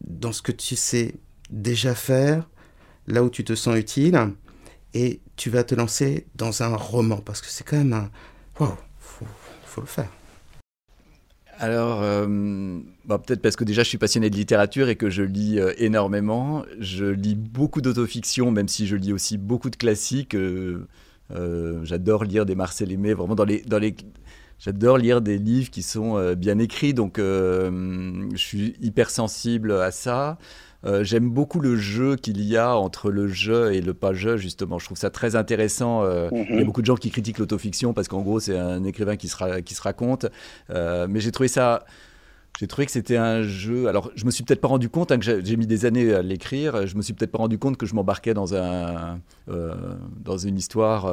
dans ce que tu sais déjà faire, là où tu te sens utile, et tu vas te lancer dans un roman parce que c'est quand même un. Waouh, faut, faut le faire. Alors, euh, bah, peut-être parce que déjà je suis passionné de littérature et que je lis euh, énormément. Je lis beaucoup d'autofiction, même si je lis aussi beaucoup de classiques. J'adore lire des Marcel Aimé, vraiment dans les, dans les, j'adore lire des livres qui sont bien écrits, donc je suis hyper sensible à ça. Euh, j'aime beaucoup le jeu qu'il y a entre le jeu et le pas jeu, justement. Je trouve ça très intéressant. Euh, il y a mhm. beaucoup de gens qui critiquent l'autofiction parce qu'en gros, c'est un écrivain qui se, qui se raconte. Euh, mais j'ai trouvé ça. J'ai trouvé que c'était un jeu. Alors, je me suis peut-être pas rendu compte hein, que j'ai mis des années à l'écrire. Je me suis peut-être pas rendu compte que je m'embarquais dans un dans une histoire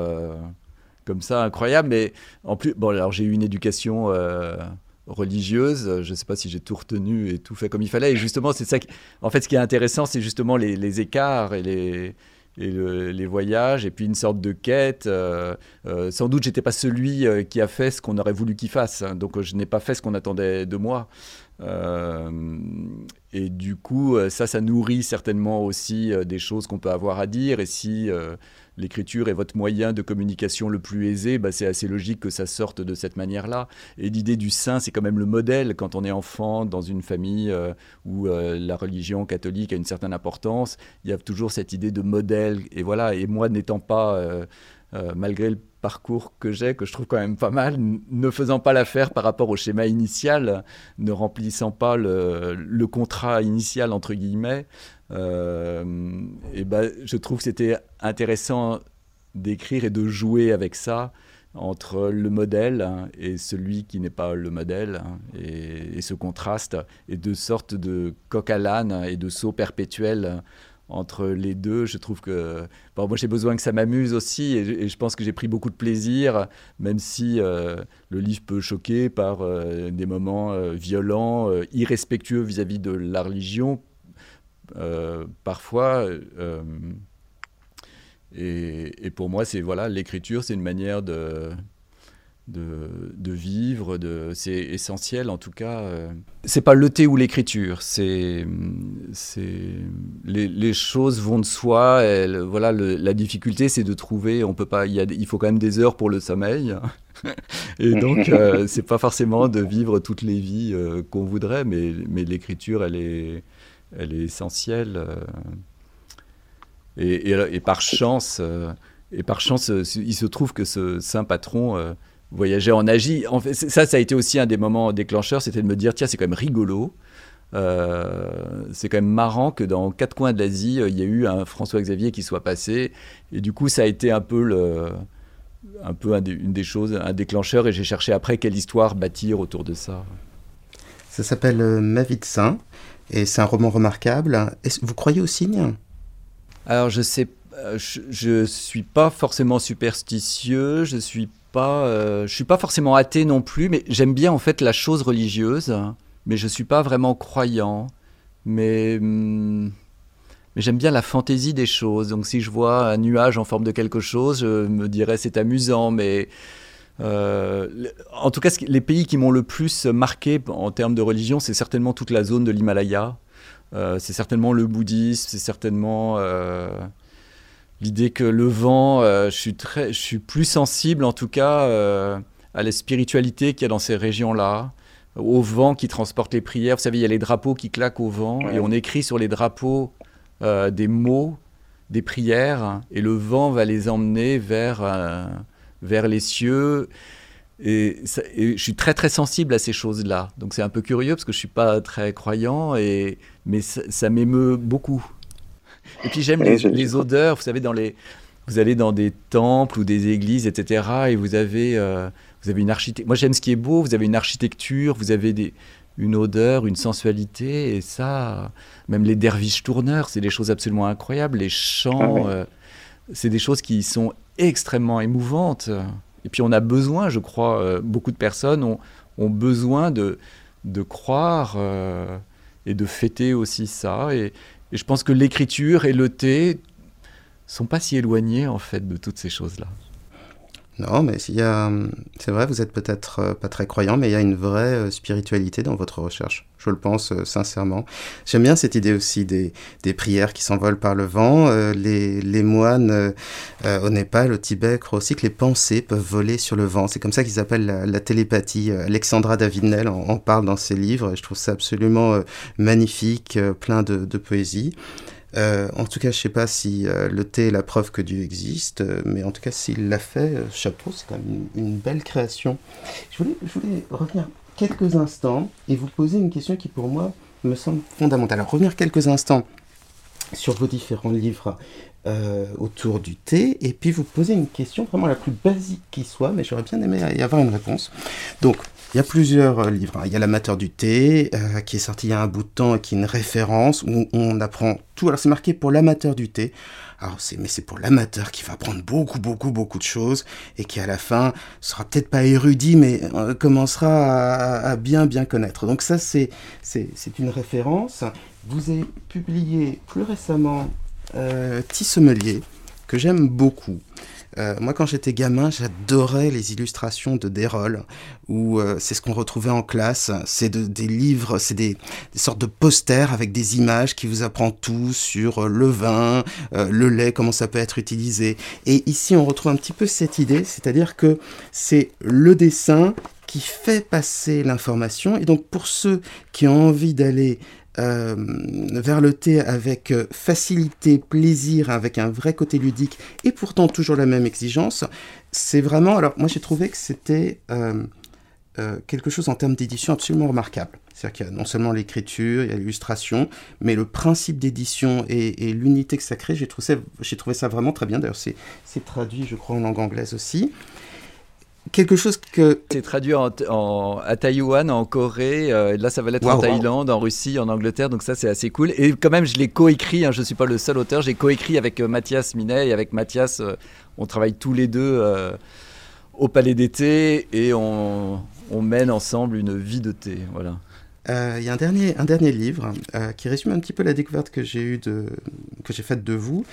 comme ça incroyable. Mais en plus, bon, alors j'ai eu une éducation religieuse. Je ne sais pas si j'ai tout retenu et tout fait comme il fallait. Et justement, c'est ça. En fait, ce qui est intéressant, c'est justement les, écarts et les les voyages, et puis une sorte de quête. Euh, euh, sans doute, j'étais pas celui euh, qui a fait ce qu'on aurait voulu qu'il fasse, hein. donc je n'ai pas fait ce qu'on attendait de moi. et du coup, ça, ça nourrit certainement aussi des choses qu'on peut avoir à dire. Et si l'écriture est votre moyen de communication le plus aisé, bah, c'est assez logique que ça sorte de cette manière-là. Et l'idée du saint, c'est quand même le modèle quand on est enfant dans une famille euh, où euh, la religion catholique a une certaine importance. Il y a toujours cette idée de modèle. Et voilà. Et moi, n'étant pas, euh, malgré le parcours que j'ai, que je trouve quand même pas mal, ne faisant pas l'affaire par rapport au schéma initial, ne remplissant pas le, le contrat initial, entre guillemets, et ben, je trouve que c'était intéressant d'écrire et de jouer avec ça entre le modèle hein, et celui qui n'est pas le modèle, hein, et, ce contraste, et de sortes de coq à l'âne et de saut perpétuel entre les deux. Je trouve que bon, moi j'ai besoin que ça m'amuse aussi, et, je pense que j'ai pris beaucoup de plaisir, même si euh, le livre peut choquer par euh, des moments violents, irrespectueux vis-à-vis -vis de la religion, euh, parfois. Euh, et, pour moi, c'est voilà, l'écriture, c'est une manière de, de, vivre, de, c'est essentiel en tout cas. Euh. C'est pas le thé ou l'écriture, c'est, les, choses vont de soi. voilà, la difficulté, c'est de trouver. On peut pas, il, faut quand même des heures pour le sommeil. Et donc, c'est pas forcément de vivre toutes les vies qu'on voudrait, mais, mais l'écriture, elle est, elle est essentielle. Euh, et, par chance, euh, et par chance, euh, il se trouve que ce saint patron voyageait en Asie. Ça, ça a été aussi un des moments déclencheurs, c'était de me dire, tiens, c'est quand même rigolo. c'est quand même marrant que dans quatre coins de l'Asie, il y a eu un François Xavier qui soit passé. Et du coup, ça a été un peu, un peu une des choses, un déclencheur. Et j'ai cherché après quelle histoire bâtir autour de ça. Ça s'appelle Ma vie de saint. Et c'est un roman remarquable. Vous croyez aux signes Alors, je sais, euh, je, suis pas forcément superstitieux, je suis pas, euh, je suis pas forcément athée non plus, mais j'aime bien en fait la chose religieuse, mais je suis pas vraiment croyant. Mais, hmm, mais j'aime bien la fantaisie des choses. Donc, si je vois un nuage en forme de quelque chose, je me dirais c'est amusant, mais euh, en tout cas, les pays qui m'ont le plus marqué en termes de religion, c'est certainement toute la zone de l'Himalaya. Euh, c'est certainement le bouddhisme, c'est certainement euh, l'idée que le vent, je, suis très, je suis plus sensible en tout cas à la spiritualité qu'il y a dans ces régions-là, au vent qui transporte les prières. Vous savez, il y a les drapeaux qui claquent au vent et on écrit sur les drapeaux des mots, des prières, et le vent va les emmener vers vers les cieux. Et, je suis très très sensible à ces choses-là. Donc c'est un peu curieux parce que je suis pas très croyant, et, mais ça, m'émeut beaucoup. Et puis j'aime les, odeurs, vous savez, dans les, vous allez dans des temples ou des églises, etc. Et vous avez, euh, vous avez une architecture. Moi j'aime ce qui est beau, vous avez une architecture, vous avez des, une odeur, une sensualité, et ça, même les derviches tourneurs, c'est des choses absolument incroyables. Les chants, ah euh, c'est des choses qui sont extrêmement émouvante. Et puis on a besoin, je crois, euh, beaucoup de personnes ont, ont besoin de, de croire euh, et de fêter aussi ça. Et, je pense que l'écriture et le thé sont pas si éloignés en fait de toutes ces choses-là. Non, mais il y a, c'est vrai, vous êtes peut-être euh, pas très croyant, mais il y a une vraie euh, spiritualité dans votre recherche. Je le pense euh, sincèrement. J'aime bien cette idée aussi des, des prières qui s'envolent par le vent. les, les, moines au Népal, au Tibet, croient aussi que les pensées peuvent voler sur le vent. C'est comme ça qu'ils appellent la, télépathie. Alexandra David-Nel en, parle dans ses livres et je trouve ça absolument magnifique, plein de, de poésie. Euh, en tout cas, je ne sais pas si euh, le thé est la preuve que Dieu existe, euh, mais en tout cas, s'il l'a fait, chapeau, c'est quand même une, belle création. Je voulais, je voulais, revenir quelques instants et vous poser une question qui, pour moi, me semble fondamentale. Alors, revenir quelques instants sur vos différents livres autour du thé, et puis vous poser une question vraiment la plus basique qui soit, mais j'aurais bien aimé y avoir une réponse. Donc, il y a plusieurs euh, livres. Il y a L'amateur du thé, euh, qui est sorti il y a un bout de temps et qui est une référence où on apprend tout. Alors c'est marqué pour l'amateur du thé. Alors c'est, mais c'est pour l'amateur qui va apprendre beaucoup, beaucoup, beaucoup de choses et qui à la fin sera peut-être pas érudit, mais euh, commencera à, bien, bien connaître. Donc ça c'est, c'est, une référence. Vous avez publié plus récemment euh, que j'aime beaucoup. Euh, moi, quand j'étais gamin, j'adorais les illustrations de Déroll, où euh, c'est ce qu'on retrouvait en classe. C'est des livres, c'est des, sortes de posters avec des images qui vous apprennent tout sur euh, le vin, le lait, comment ça peut être utilisé. Et ici, on retrouve un petit peu cette idée, c'est-à-dire que c'est le dessin qui fait passer l'information. Et donc, pour ceux qui ont envie d'aller euh, vers le thé avec euh, facilité, plaisir, avec un vrai côté ludique et pourtant toujours la même exigence, c'est vraiment... Alors moi j'ai trouvé que c'était euh, quelque chose en termes d'édition absolument remarquable. C'est-à-dire qu'il y a non seulement l'écriture, il y a l'illustration, mais le principe d'édition et, l'unité que ça crée, j'ai trouvé, trouvé, ça vraiment très bien. D'ailleurs, c'est traduit, je crois, en langue anglaise aussi quelque chose que... C'est traduit en, à Taïwan, en Corée, euh, là ça va l'être en Thaïlande, en Russie, en Angleterre, donc ça c'est assez cool. Et quand même, je l'ai coécrit, hein, je ne suis pas le seul auteur, j'ai coécrit avec euh, Mathias Minet, et avec Mathias, euh, on travaille tous les deux au Palais d'été, et on, on, mène ensemble une vie de thé, voilà. Il y a un dernier, un dernier livre qui résume un petit peu la découverte que j'ai eue de, que j'ai faite de vous,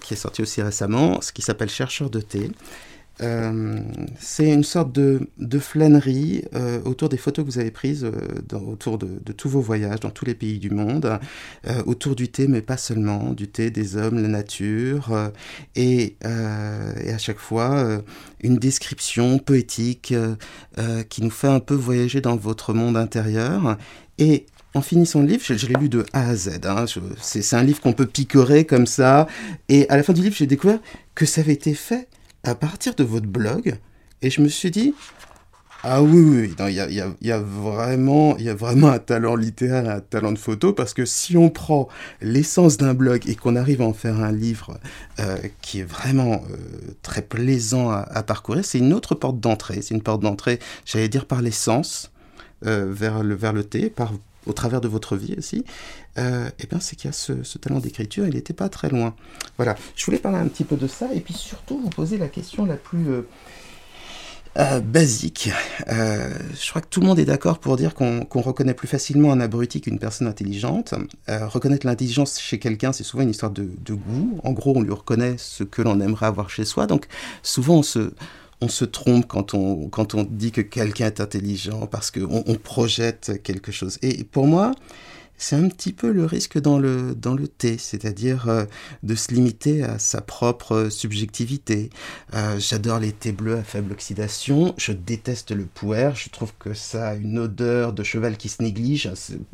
qui est sorti aussi récemment, ce qui s'appelle Chercheur de thé. Euh, c'est une sorte de, de flânerie euh, autour des photos que vous avez prises euh, autour de, tous vos voyages dans tous les pays du monde, autour du thé, mais pas seulement, du thé, des hommes, la nature, et, à chaque fois une description poétique qui nous fait un peu voyager dans votre monde intérieur. Et en finissant le livre, je, l'ai lu de A à Z. Hein, c'est un livre qu'on peut picorer comme ça. Et à la fin du livre, j'ai découvert que ça avait été fait à partir de votre blog et je me suis dit ah oui, il y, a, vraiment, y a vraiment un talent littéraire, un talent de photo, parce que si on prend l'essence d'un blog et qu'on arrive à en faire un livre euh, qui est vraiment euh, très plaisant à, parcourir, c'est une autre porte d'entrée. C'est une porte d'entrée, j'allais dire, par l'essence euh, vers, le, vers le thé, par, au travers de votre vie aussi, euh, eh bien c'est qu'il y a ce, talent d'écriture, il n'était pas très loin. Voilà, je voulais parler un petit peu de ça, et puis surtout vous poser la question la plus euh, euh, basique. je crois que tout le monde est d'accord pour dire qu'on reconnaît plus facilement un abruti qu'une personne intelligente. reconnaître l'intelligence chez quelqu'un, c'est souvent une histoire de, goût. En gros, on lui reconnaît ce que l'on aimerait avoir chez soi, donc souvent on se on se trompe quand on, quand on dit que quelqu'un est intelligent parce qu'on on projette quelque chose. Et pour moi, c'est un petit peu le risque dans le, dans le thé, c'est-à-dire euh, de se limiter à sa propre subjectivité. Euh, j'adore les thés bleus à faible oxydation, je déteste le puer, je trouve que ça a une odeur de cheval qui se néglige,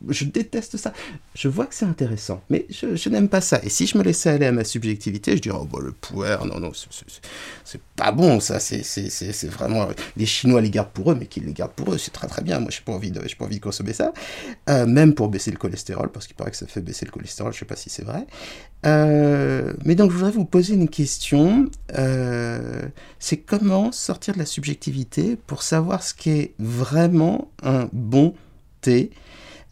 je déteste ça. Je vois que c'est intéressant, mais je, n'aime pas ça. Et si je me laissais aller à ma subjectivité, je dirais, oh bah, le puer, non, non, c'est pas bon ça, c'est vraiment... Les Chinois les gardent pour eux, mais qu'ils les gardent pour eux, c'est très très bien, moi j'ai pas, envie de, pas envie de consommer ça, euh, même pour baisser le cholestérol parce qu'il paraît que ça fait baisser le cholestérol, je ne sais pas si c'est vrai. Euh, mais donc je voudrais vous poser une question, euh, c'est comment sortir de la subjectivité pour savoir ce qui est vraiment un bon thé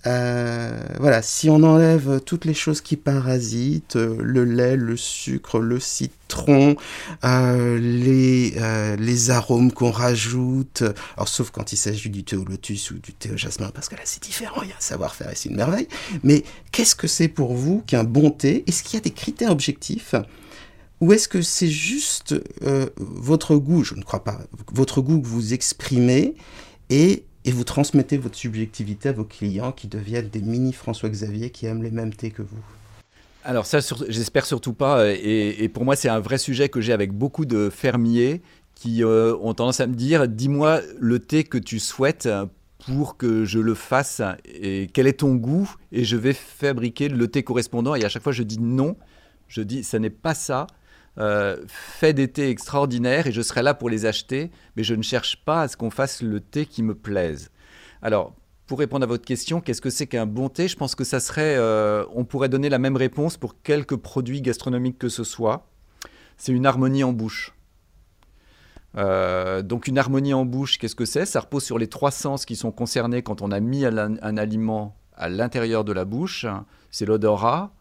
euh, voilà, si on enlève toutes les choses qui parasitent, euh, le lait, le sucre, le citron, euh, les, les arômes qu'on rajoute, alors sauf quand il s'agit du thé au lotus ou du thé au jasmin, parce que là c'est différent, il y a un savoir-faire et c'est une merveille. Mais qu'est-ce que c'est pour vous qu'un bon thé? Est-ce qu'il y a des critères objectifs? Ou est-ce que c'est juste votre goût, je ne crois pas, votre goût que vous exprimez et, et vous transmettez votre subjectivité à vos clients qui deviennent des mini François Xavier qui aiment les mêmes thés que vous alors ça, j'espère surtout pas. Et, pour moi, c'est un vrai sujet que j'ai avec beaucoup de fermiers qui euh, ont tendance à me dire, dis-moi le thé que tu souhaites pour que je le fasse et quel est ton goût et je vais fabriquer le thé correspondant. Et à chaque fois, je dis non. Je dis, ça n'est pas ça. Euh, fais des thés extraordinaires et je serai là pour les acheter, mais je ne cherche pas à ce qu'on fasse le thé qui me plaise. Alors, pour répondre à votre question, qu'est-ce que c'est qu'un bon thé? Je pense que ça serait, euh, on pourrait donner la même réponse pour quelques produits gastronomiques que ce soit. C'est une harmonie en bouche. Euh, donc une harmonie en bouche, qu'est-ce que c'est? Ça repose sur les trois sens qui sont concernés quand on a mis un aliment à l'intérieur de la bouche. C'est l'odorat,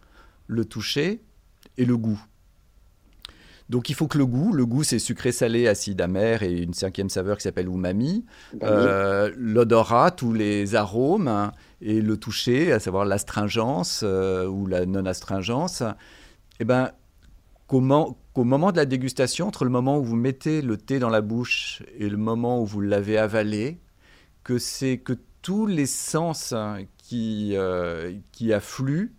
le toucher et le goût. Donc il faut que le goût, le goût c'est sucré, salé, acide, amer et une cinquième saveur qui s'appelle umami. Euh, L'odorat, tous les arômes et le toucher, à savoir l'astringence euh, ou la non-astringence. Eh ben, qu'au moment de la dégustation, entre le moment où vous mettez le thé dans la bouche et le moment où vous l'avez avalé, que c'est que tous les sens qui, euh, qui affluent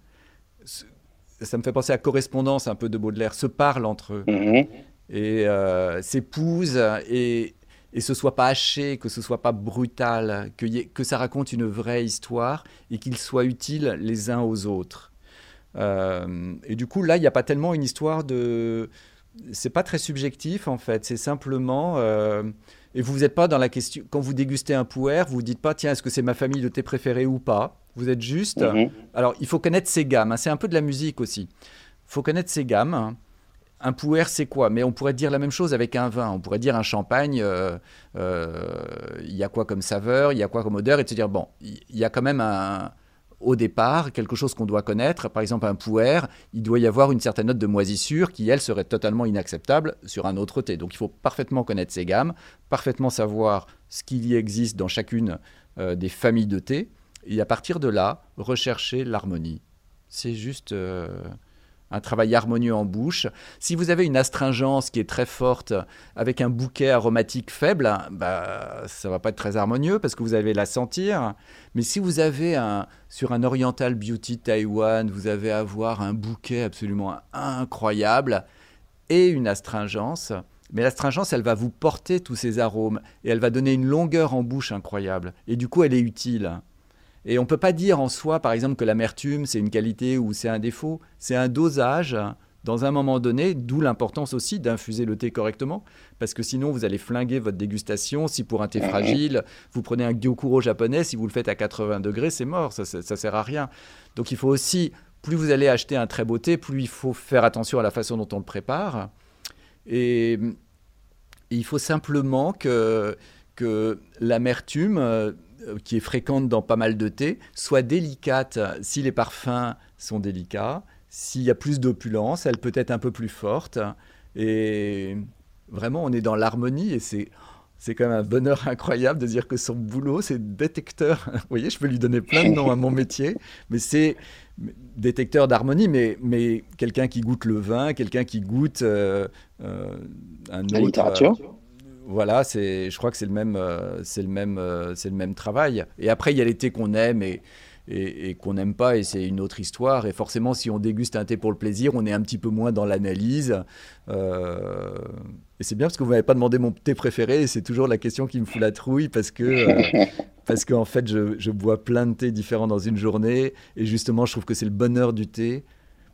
ça me fait penser à correspondance un peu de Baudelaire, se parlent entre eux mhm. et euh, s'épousent et, et ce soit pas haché, que ce soit pas brutal, que, que ça raconte une vraie histoire et qu'ils soient utiles les uns aux autres. Euh, et du coup, là, il n'y a pas tellement une histoire de. C'est pas très subjectif en fait, c'est simplement. Euh, et vous n'êtes pas dans la question. Quand vous dégustez un pouer, vous ne dites pas, tiens, est-ce que c'est ma famille de thé préférée ou pas? Vous êtes juste. Mhm. Alors, il faut connaître ses gammes. Hein. C'est un peu de la musique aussi. Il faut connaître ses gammes. Un pouer, c'est quoi? Mais on pourrait dire la même chose avec un vin. On pourrait dire un champagne, euh, euh, il y a quoi comme saveur, il y a quoi comme odeur, et de se dire, bon, il y a quand même un, au départ, quelque chose qu'on doit connaître. Par exemple, un pouer, il doit y avoir une certaine note de moisissure qui, elle, serait totalement inacceptable sur un autre thé. Donc il faut parfaitement connaître ces gammes, parfaitement savoir ce qu'il y existe dans chacune euh, des familles de thé, et à partir de là, rechercher l'harmonie. C'est juste... Euh, un travail harmonieux en bouche. Si vous avez une astringence qui est très forte avec un bouquet aromatique faible, bah, ça va pas être très harmonieux parce que vous allez la sentir. Mais si vous avez un, sur un Oriental Beauty Taïwan, vous avez avoir un bouquet absolument incroyable et une astringence. Mais l'astringence, elle va vous porter tous ces arômes et elle va donner une longueur en bouche incroyable. Et du coup, elle est utile. Et on ne peut pas dire en soi, par exemple, que l'amertume, c'est une qualité ou c'est un défaut. C'est un dosage dans un moment donné, d'où l'importance aussi d'infuser le thé correctement, parce que sinon vous allez flinguer votre dégustation. Si pour un thé fragile, vous prenez un gyokuro japonais, si vous le faites à 80 degrés, c'est mort, ça, ne sert à rien. Donc il faut aussi, plus vous allez acheter un très beau thé, plus il faut faire attention à la façon dont on le prépare. Et, il faut simplement que, que l'amertume euh, qui est fréquente dans pas mal de thés, soit délicate si les parfums sont délicats. S'il y a plus d'opulence, elle peut être un peu plus forte. Et vraiment, on est dans l'harmonie et c'est. C'est quand même un bonheur incroyable de dire que son boulot, c'est détecteur. Vous voyez, je peux lui donner plein de noms à mon métier, mais c'est détecteur d'harmonie, mais, mais quelqu'un qui goûte le vin, quelqu'un qui goûte euh, euh, un autre. La littérature voilà, c'est, je crois que c'est le même, euh, c'est le même, euh, c'est le même travail. Et après, il y a les thés qu'on aime et, et, qu'on n'aime pas, et c'est une autre histoire. Et forcément, si on déguste un thé pour le plaisir, on est un petit peu moins dans l'analyse. Euh, et c'est bien parce que vous m'avez pas demandé mon thé préféré, et c'est toujours la question qui me fout la trouille parce que. parce qu'en fait, je, je, bois plein de thés différents dans une journée, et justement, je trouve que c'est le bonheur du thé.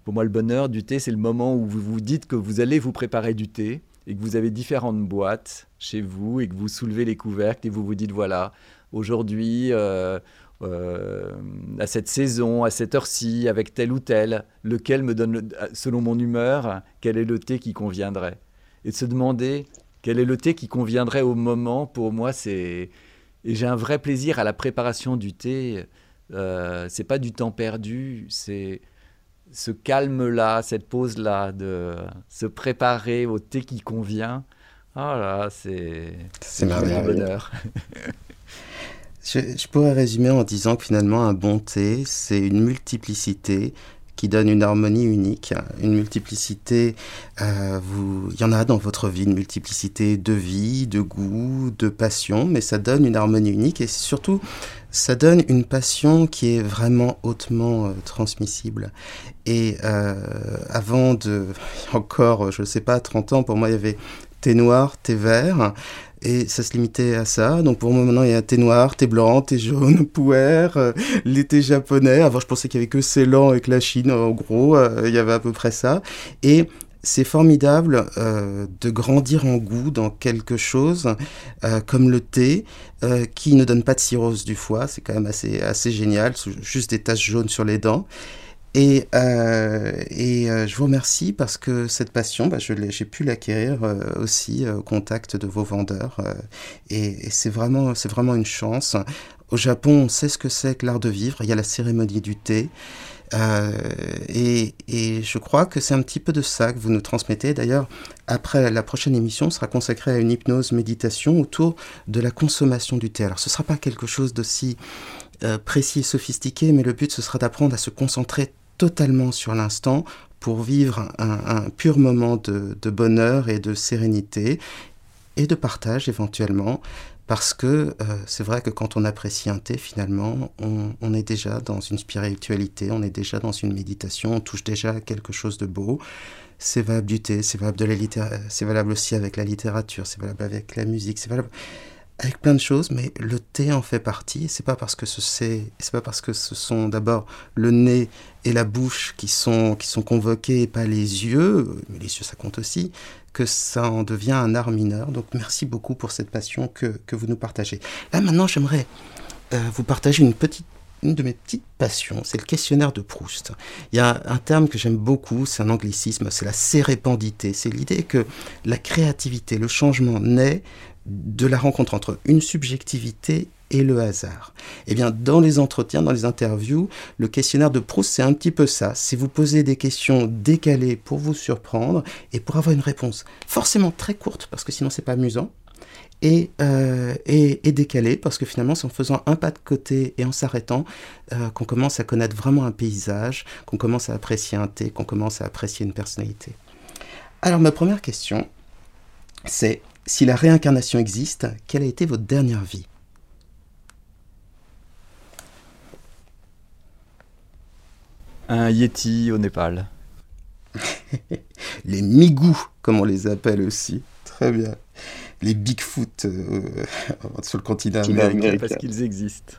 Pour moi, le bonheur du thé, c'est le moment où vous vous dites que vous allez vous préparer du thé, et que vous avez différentes boîtes chez vous et que vous soulevez les couvercles et vous vous dites voilà, aujourd'hui, euh, euh, à cette saison, à cette heure-ci, avec tel ou tel, lequel me donne, selon mon humeur, quel est le thé qui conviendrait? Et de se demander quel est le thé qui conviendrait au moment, pour moi, c'est. Et j'ai un vrai plaisir à la préparation du thé. Euh, c'est pas du temps perdu, c'est ce calme-là, cette pause-là, de se préparer au thé qui convient, oh là, c'est c'est un bonheur. je, pourrais résumer en disant que finalement un bon thé, c'est une multiplicité qui donne une harmonie unique, une multiplicité. Euh, vous, il y en a dans votre vie, une multiplicité de vie, de goût, de passion, mais ça donne une harmonie unique et surtout, ça donne une passion qui est vraiment hautement euh, transmissible. Et euh, avant de, encore, je ne sais pas, 30 ans, pour moi, il y avait thé noir, thé vert. Et ça se limitait à ça. Donc pour moi maintenant, il y a thé noir, thé blanc, thé jaune, pouer, euh, l'été japonais. Avant, je pensais qu'il y avait que Ceylan et que la Chine. En gros, euh, il y avait à peu près ça. Et c'est formidable euh, de grandir en goût dans quelque chose euh, comme le thé, euh, qui ne donne pas de cirrhose du foie. C'est quand même assez, assez génial. Juste des taches jaunes sur les dents. Et, euh, et euh, je vous remercie parce que cette passion, bah, j'ai pu l'acquérir euh, aussi au contact de vos vendeurs. et, et c'est vraiment, vraiment une chance. Au Japon, on sait ce que c'est que l'art de vivre. Il y a la cérémonie du thé. Euh, et, je crois que c'est un petit peu de ça que vous nous transmettez. D'ailleurs, après la prochaine émission sera consacrée à une hypnose méditation autour de la consommation du thé. Alors, ce ne sera pas quelque chose d'aussi euh, précis et sophistiqué, mais le but, ce sera d'apprendre à se concentrer totalement sur l'instant pour vivre un, pur moment de, bonheur et de sérénité et de partage éventuellement. Parce que euh, c'est vrai que quand on apprécie un thé, finalement, on, est déjà dans une spiritualité, on est déjà dans une méditation, on touche déjà à quelque chose de beau. C'est valable du thé, c'est valable, c'est valable aussi avec la littérature, c'est valable avec la musique, c'est valable avec plein de choses, mais le thé en fait partie. C'est pas parce que ce c'est pas parce que ce sont d'abord le nez et la bouche qui sont qui sont convoqués et pas les yeux, mais les yeux ça compte aussi, que ça en devient un art mineur. Donc merci beaucoup pour cette passion que, que vous nous partagez. Là maintenant, j'aimerais euh, vous partager une petite une de mes petites passions, c'est le questionnaire de Proust. Il y a un terme que j'aime beaucoup, c'est un anglicisme, c'est la sérépandité. C'est l'idée que la créativité, le changement naît de la rencontre entre une subjectivité et le hasard. Eh bien, dans les entretiens, dans les interviews, le questionnaire de Proust, c'est un petit peu ça. C'est vous poser des questions décalées pour vous surprendre et pour avoir une réponse forcément très courte, parce que sinon c'est pas amusant, et, euh, et, décalée, parce que finalement c'est en faisant un pas de côté et en s'arrêtant euh, qu'on commence à connaître vraiment un paysage, qu'on commence à apprécier un thé, qu'on commence à apprécier une personnalité. Alors ma première question, c'est si la réincarnation existe, quelle a été votre dernière vie? Un yeti au Népal. les migous, comme on les appelle aussi. Très bien. Les Bigfoot euh, sur le continent américain. Parce qu'ils existent.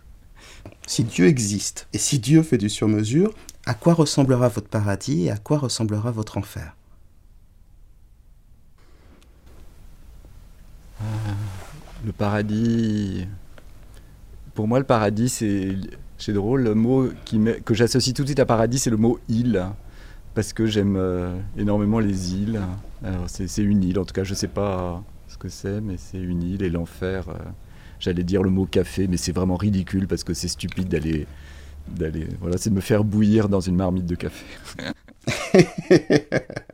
Si Dieu existe et si Dieu fait du sur-mesure, à quoi ressemblera votre paradis et à quoi ressemblera votre enfer? Le paradis. Pour moi, le paradis, c'est. C'est drôle, le mot que j'associe tout de suite à paradis, c'est le mot île. Parce que j'aime euh, énormément les îles. C'est une île, en tout cas, je ne sais pas ce que c'est, mais c'est une île. Et l'enfer, euh, j'allais dire le mot café, mais c'est vraiment ridicule parce que c'est stupide d'aller. d'aller voilà, c'est de me faire bouillir dans une marmite de café.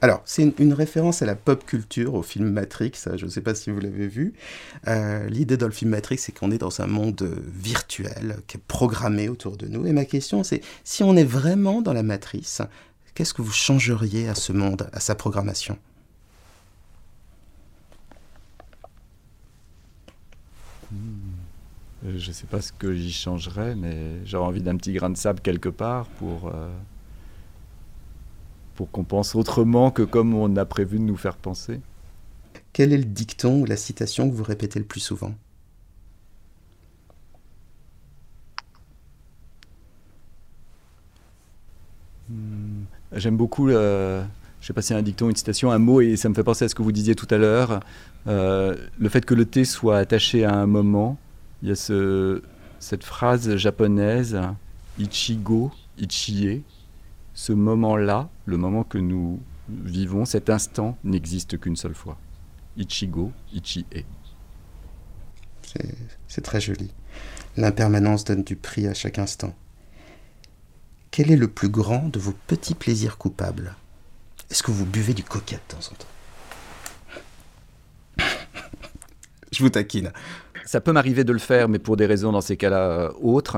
Alors, c'est une, référence à la pop culture, au film Matrix, je ne sais pas si vous l'avez vu. Euh, L'idée dans le film Matrix, c'est qu'on est dans un monde virtuel, qui est programmé autour de nous. Et ma question, c'est, si on est vraiment dans la matrice, qu'est-ce que vous changeriez à ce monde, à sa programmation? Je ne sais pas ce que j'y changerais, mais j'aurais envie d'un petit grain de sable quelque part pour... Euh pour qu'on pense autrement que comme on a prévu de nous faire penser. Quel est le dicton ou la citation que vous répétez le plus souvent? Hmm. J'aime beaucoup, euh, je ne sais pas si c'est un dicton, une citation, un mot, et ça me fait penser à ce que vous disiez tout à l'heure, euh, le fait que le thé soit attaché à un moment. Il y a ce, cette phrase japonaise, Ichigo, Ichie, ce moment-là, le moment que nous vivons, cet instant, n'existe qu'une seule fois. Ichigo, Ichie. C'est très joli. L'impermanence donne du prix à chaque instant. Quel est le plus grand de vos petits plaisirs coupables? Est-ce que vous buvez du coca de temps en temps? Je vous taquine. Ça peut m'arriver de le faire, mais pour des raisons dans ces cas-là autres.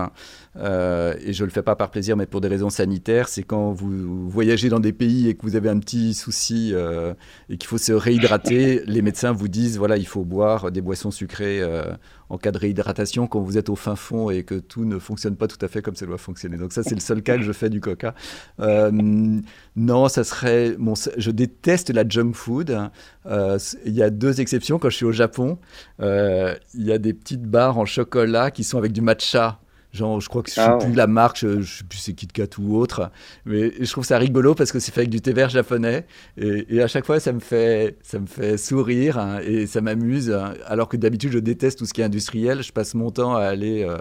Euh, et je ne le fais pas par plaisir, mais pour des raisons sanitaires, c'est quand vous voyagez dans des pays et que vous avez un petit souci euh, et qu'il faut se réhydrater, les médecins vous disent, voilà, il faut boire des boissons sucrées euh, en cas de réhydratation quand vous êtes au fin fond et que tout ne fonctionne pas tout à fait comme ça doit fonctionner. Donc ça, c'est le seul cas que je fais du coca. non, ça serait... Je déteste la junk food. Il y a deux exceptions. Quand je suis au Japon, il y a des petites barres en chocolat qui sont avec du matcha. Genre, je crois que je ne sais ah plus la marque, je, ne sais plus c'est KitKat ou autre. Mais je trouve ça rigolo parce que c'est fait avec du thé vert japonais. Et, à chaque fois, ça me fait, ça me fait sourire hein, et ça m'amuse. Hein. alors que d'habitude, je déteste tout ce qui est industriel. Je passe mon temps à aller. Euh,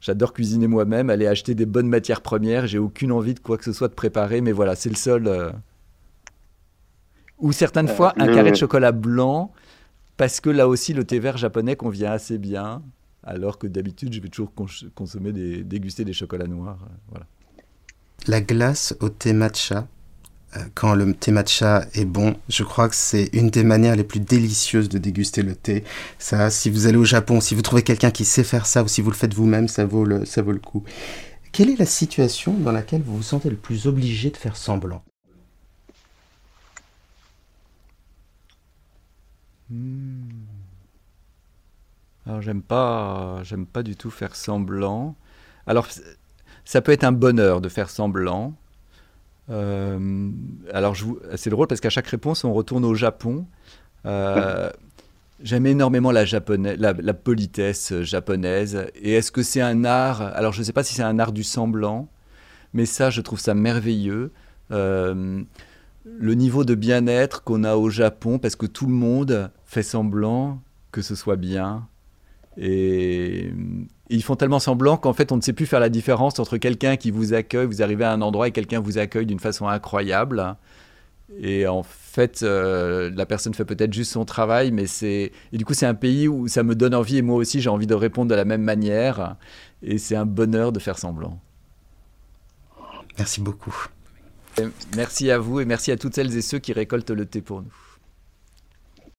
j'adore cuisiner moi-même, aller acheter des bonnes matières premières. J'ai aucune envie de quoi que ce soit de préparer. Mais voilà, c'est le seul. Euh, ou certaines fois, un carré de chocolat blanc. Parce que là aussi, le thé vert japonais convient assez bien alors que d'habitude, je vais toujours consommer des, déguster des chocolats noirs. Euh, voilà. La glace au thé matcha, euh, quand le thé matcha est bon, je crois que c'est une des manières les plus délicieuses de déguster le thé. Ça, si vous allez au Japon, si vous trouvez quelqu'un qui sait faire ça, ou si vous le faites vous-même, ça vaut le, ça vaut le coup. Quelle est la situation dans laquelle vous vous sentez le plus obligé de faire semblant? Hmm. Alors j'aime pas, j'aime pas du tout faire semblant. Alors ça peut être un bonheur de faire semblant. Euh, alors c'est drôle parce qu'à chaque réponse on retourne au Japon. Euh, j'aime énormément la, japonaise, la, politesse japonaise. Et est-ce que c'est un art? Alors je ne sais pas si c'est un art du semblant, mais ça je trouve ça merveilleux. Euh, le niveau de bien-être qu'on a au Japon, parce que tout le monde fait semblant que ce soit bien, et, ils font tellement semblant qu'en fait, on ne sait plus faire la différence entre quelqu'un qui vous accueille, vous arrivez à un endroit et quelqu'un vous accueille d'une façon incroyable. Et en fait, euh, la personne fait peut-être juste son travail, mais c'est. Et du coup, c'est un pays où ça me donne envie, et moi aussi, j'ai envie de répondre de la même manière. Et c'est un bonheur de faire semblant. Merci beaucoup. merci à vous et merci à toutes celles et ceux qui récoltent le thé pour nous.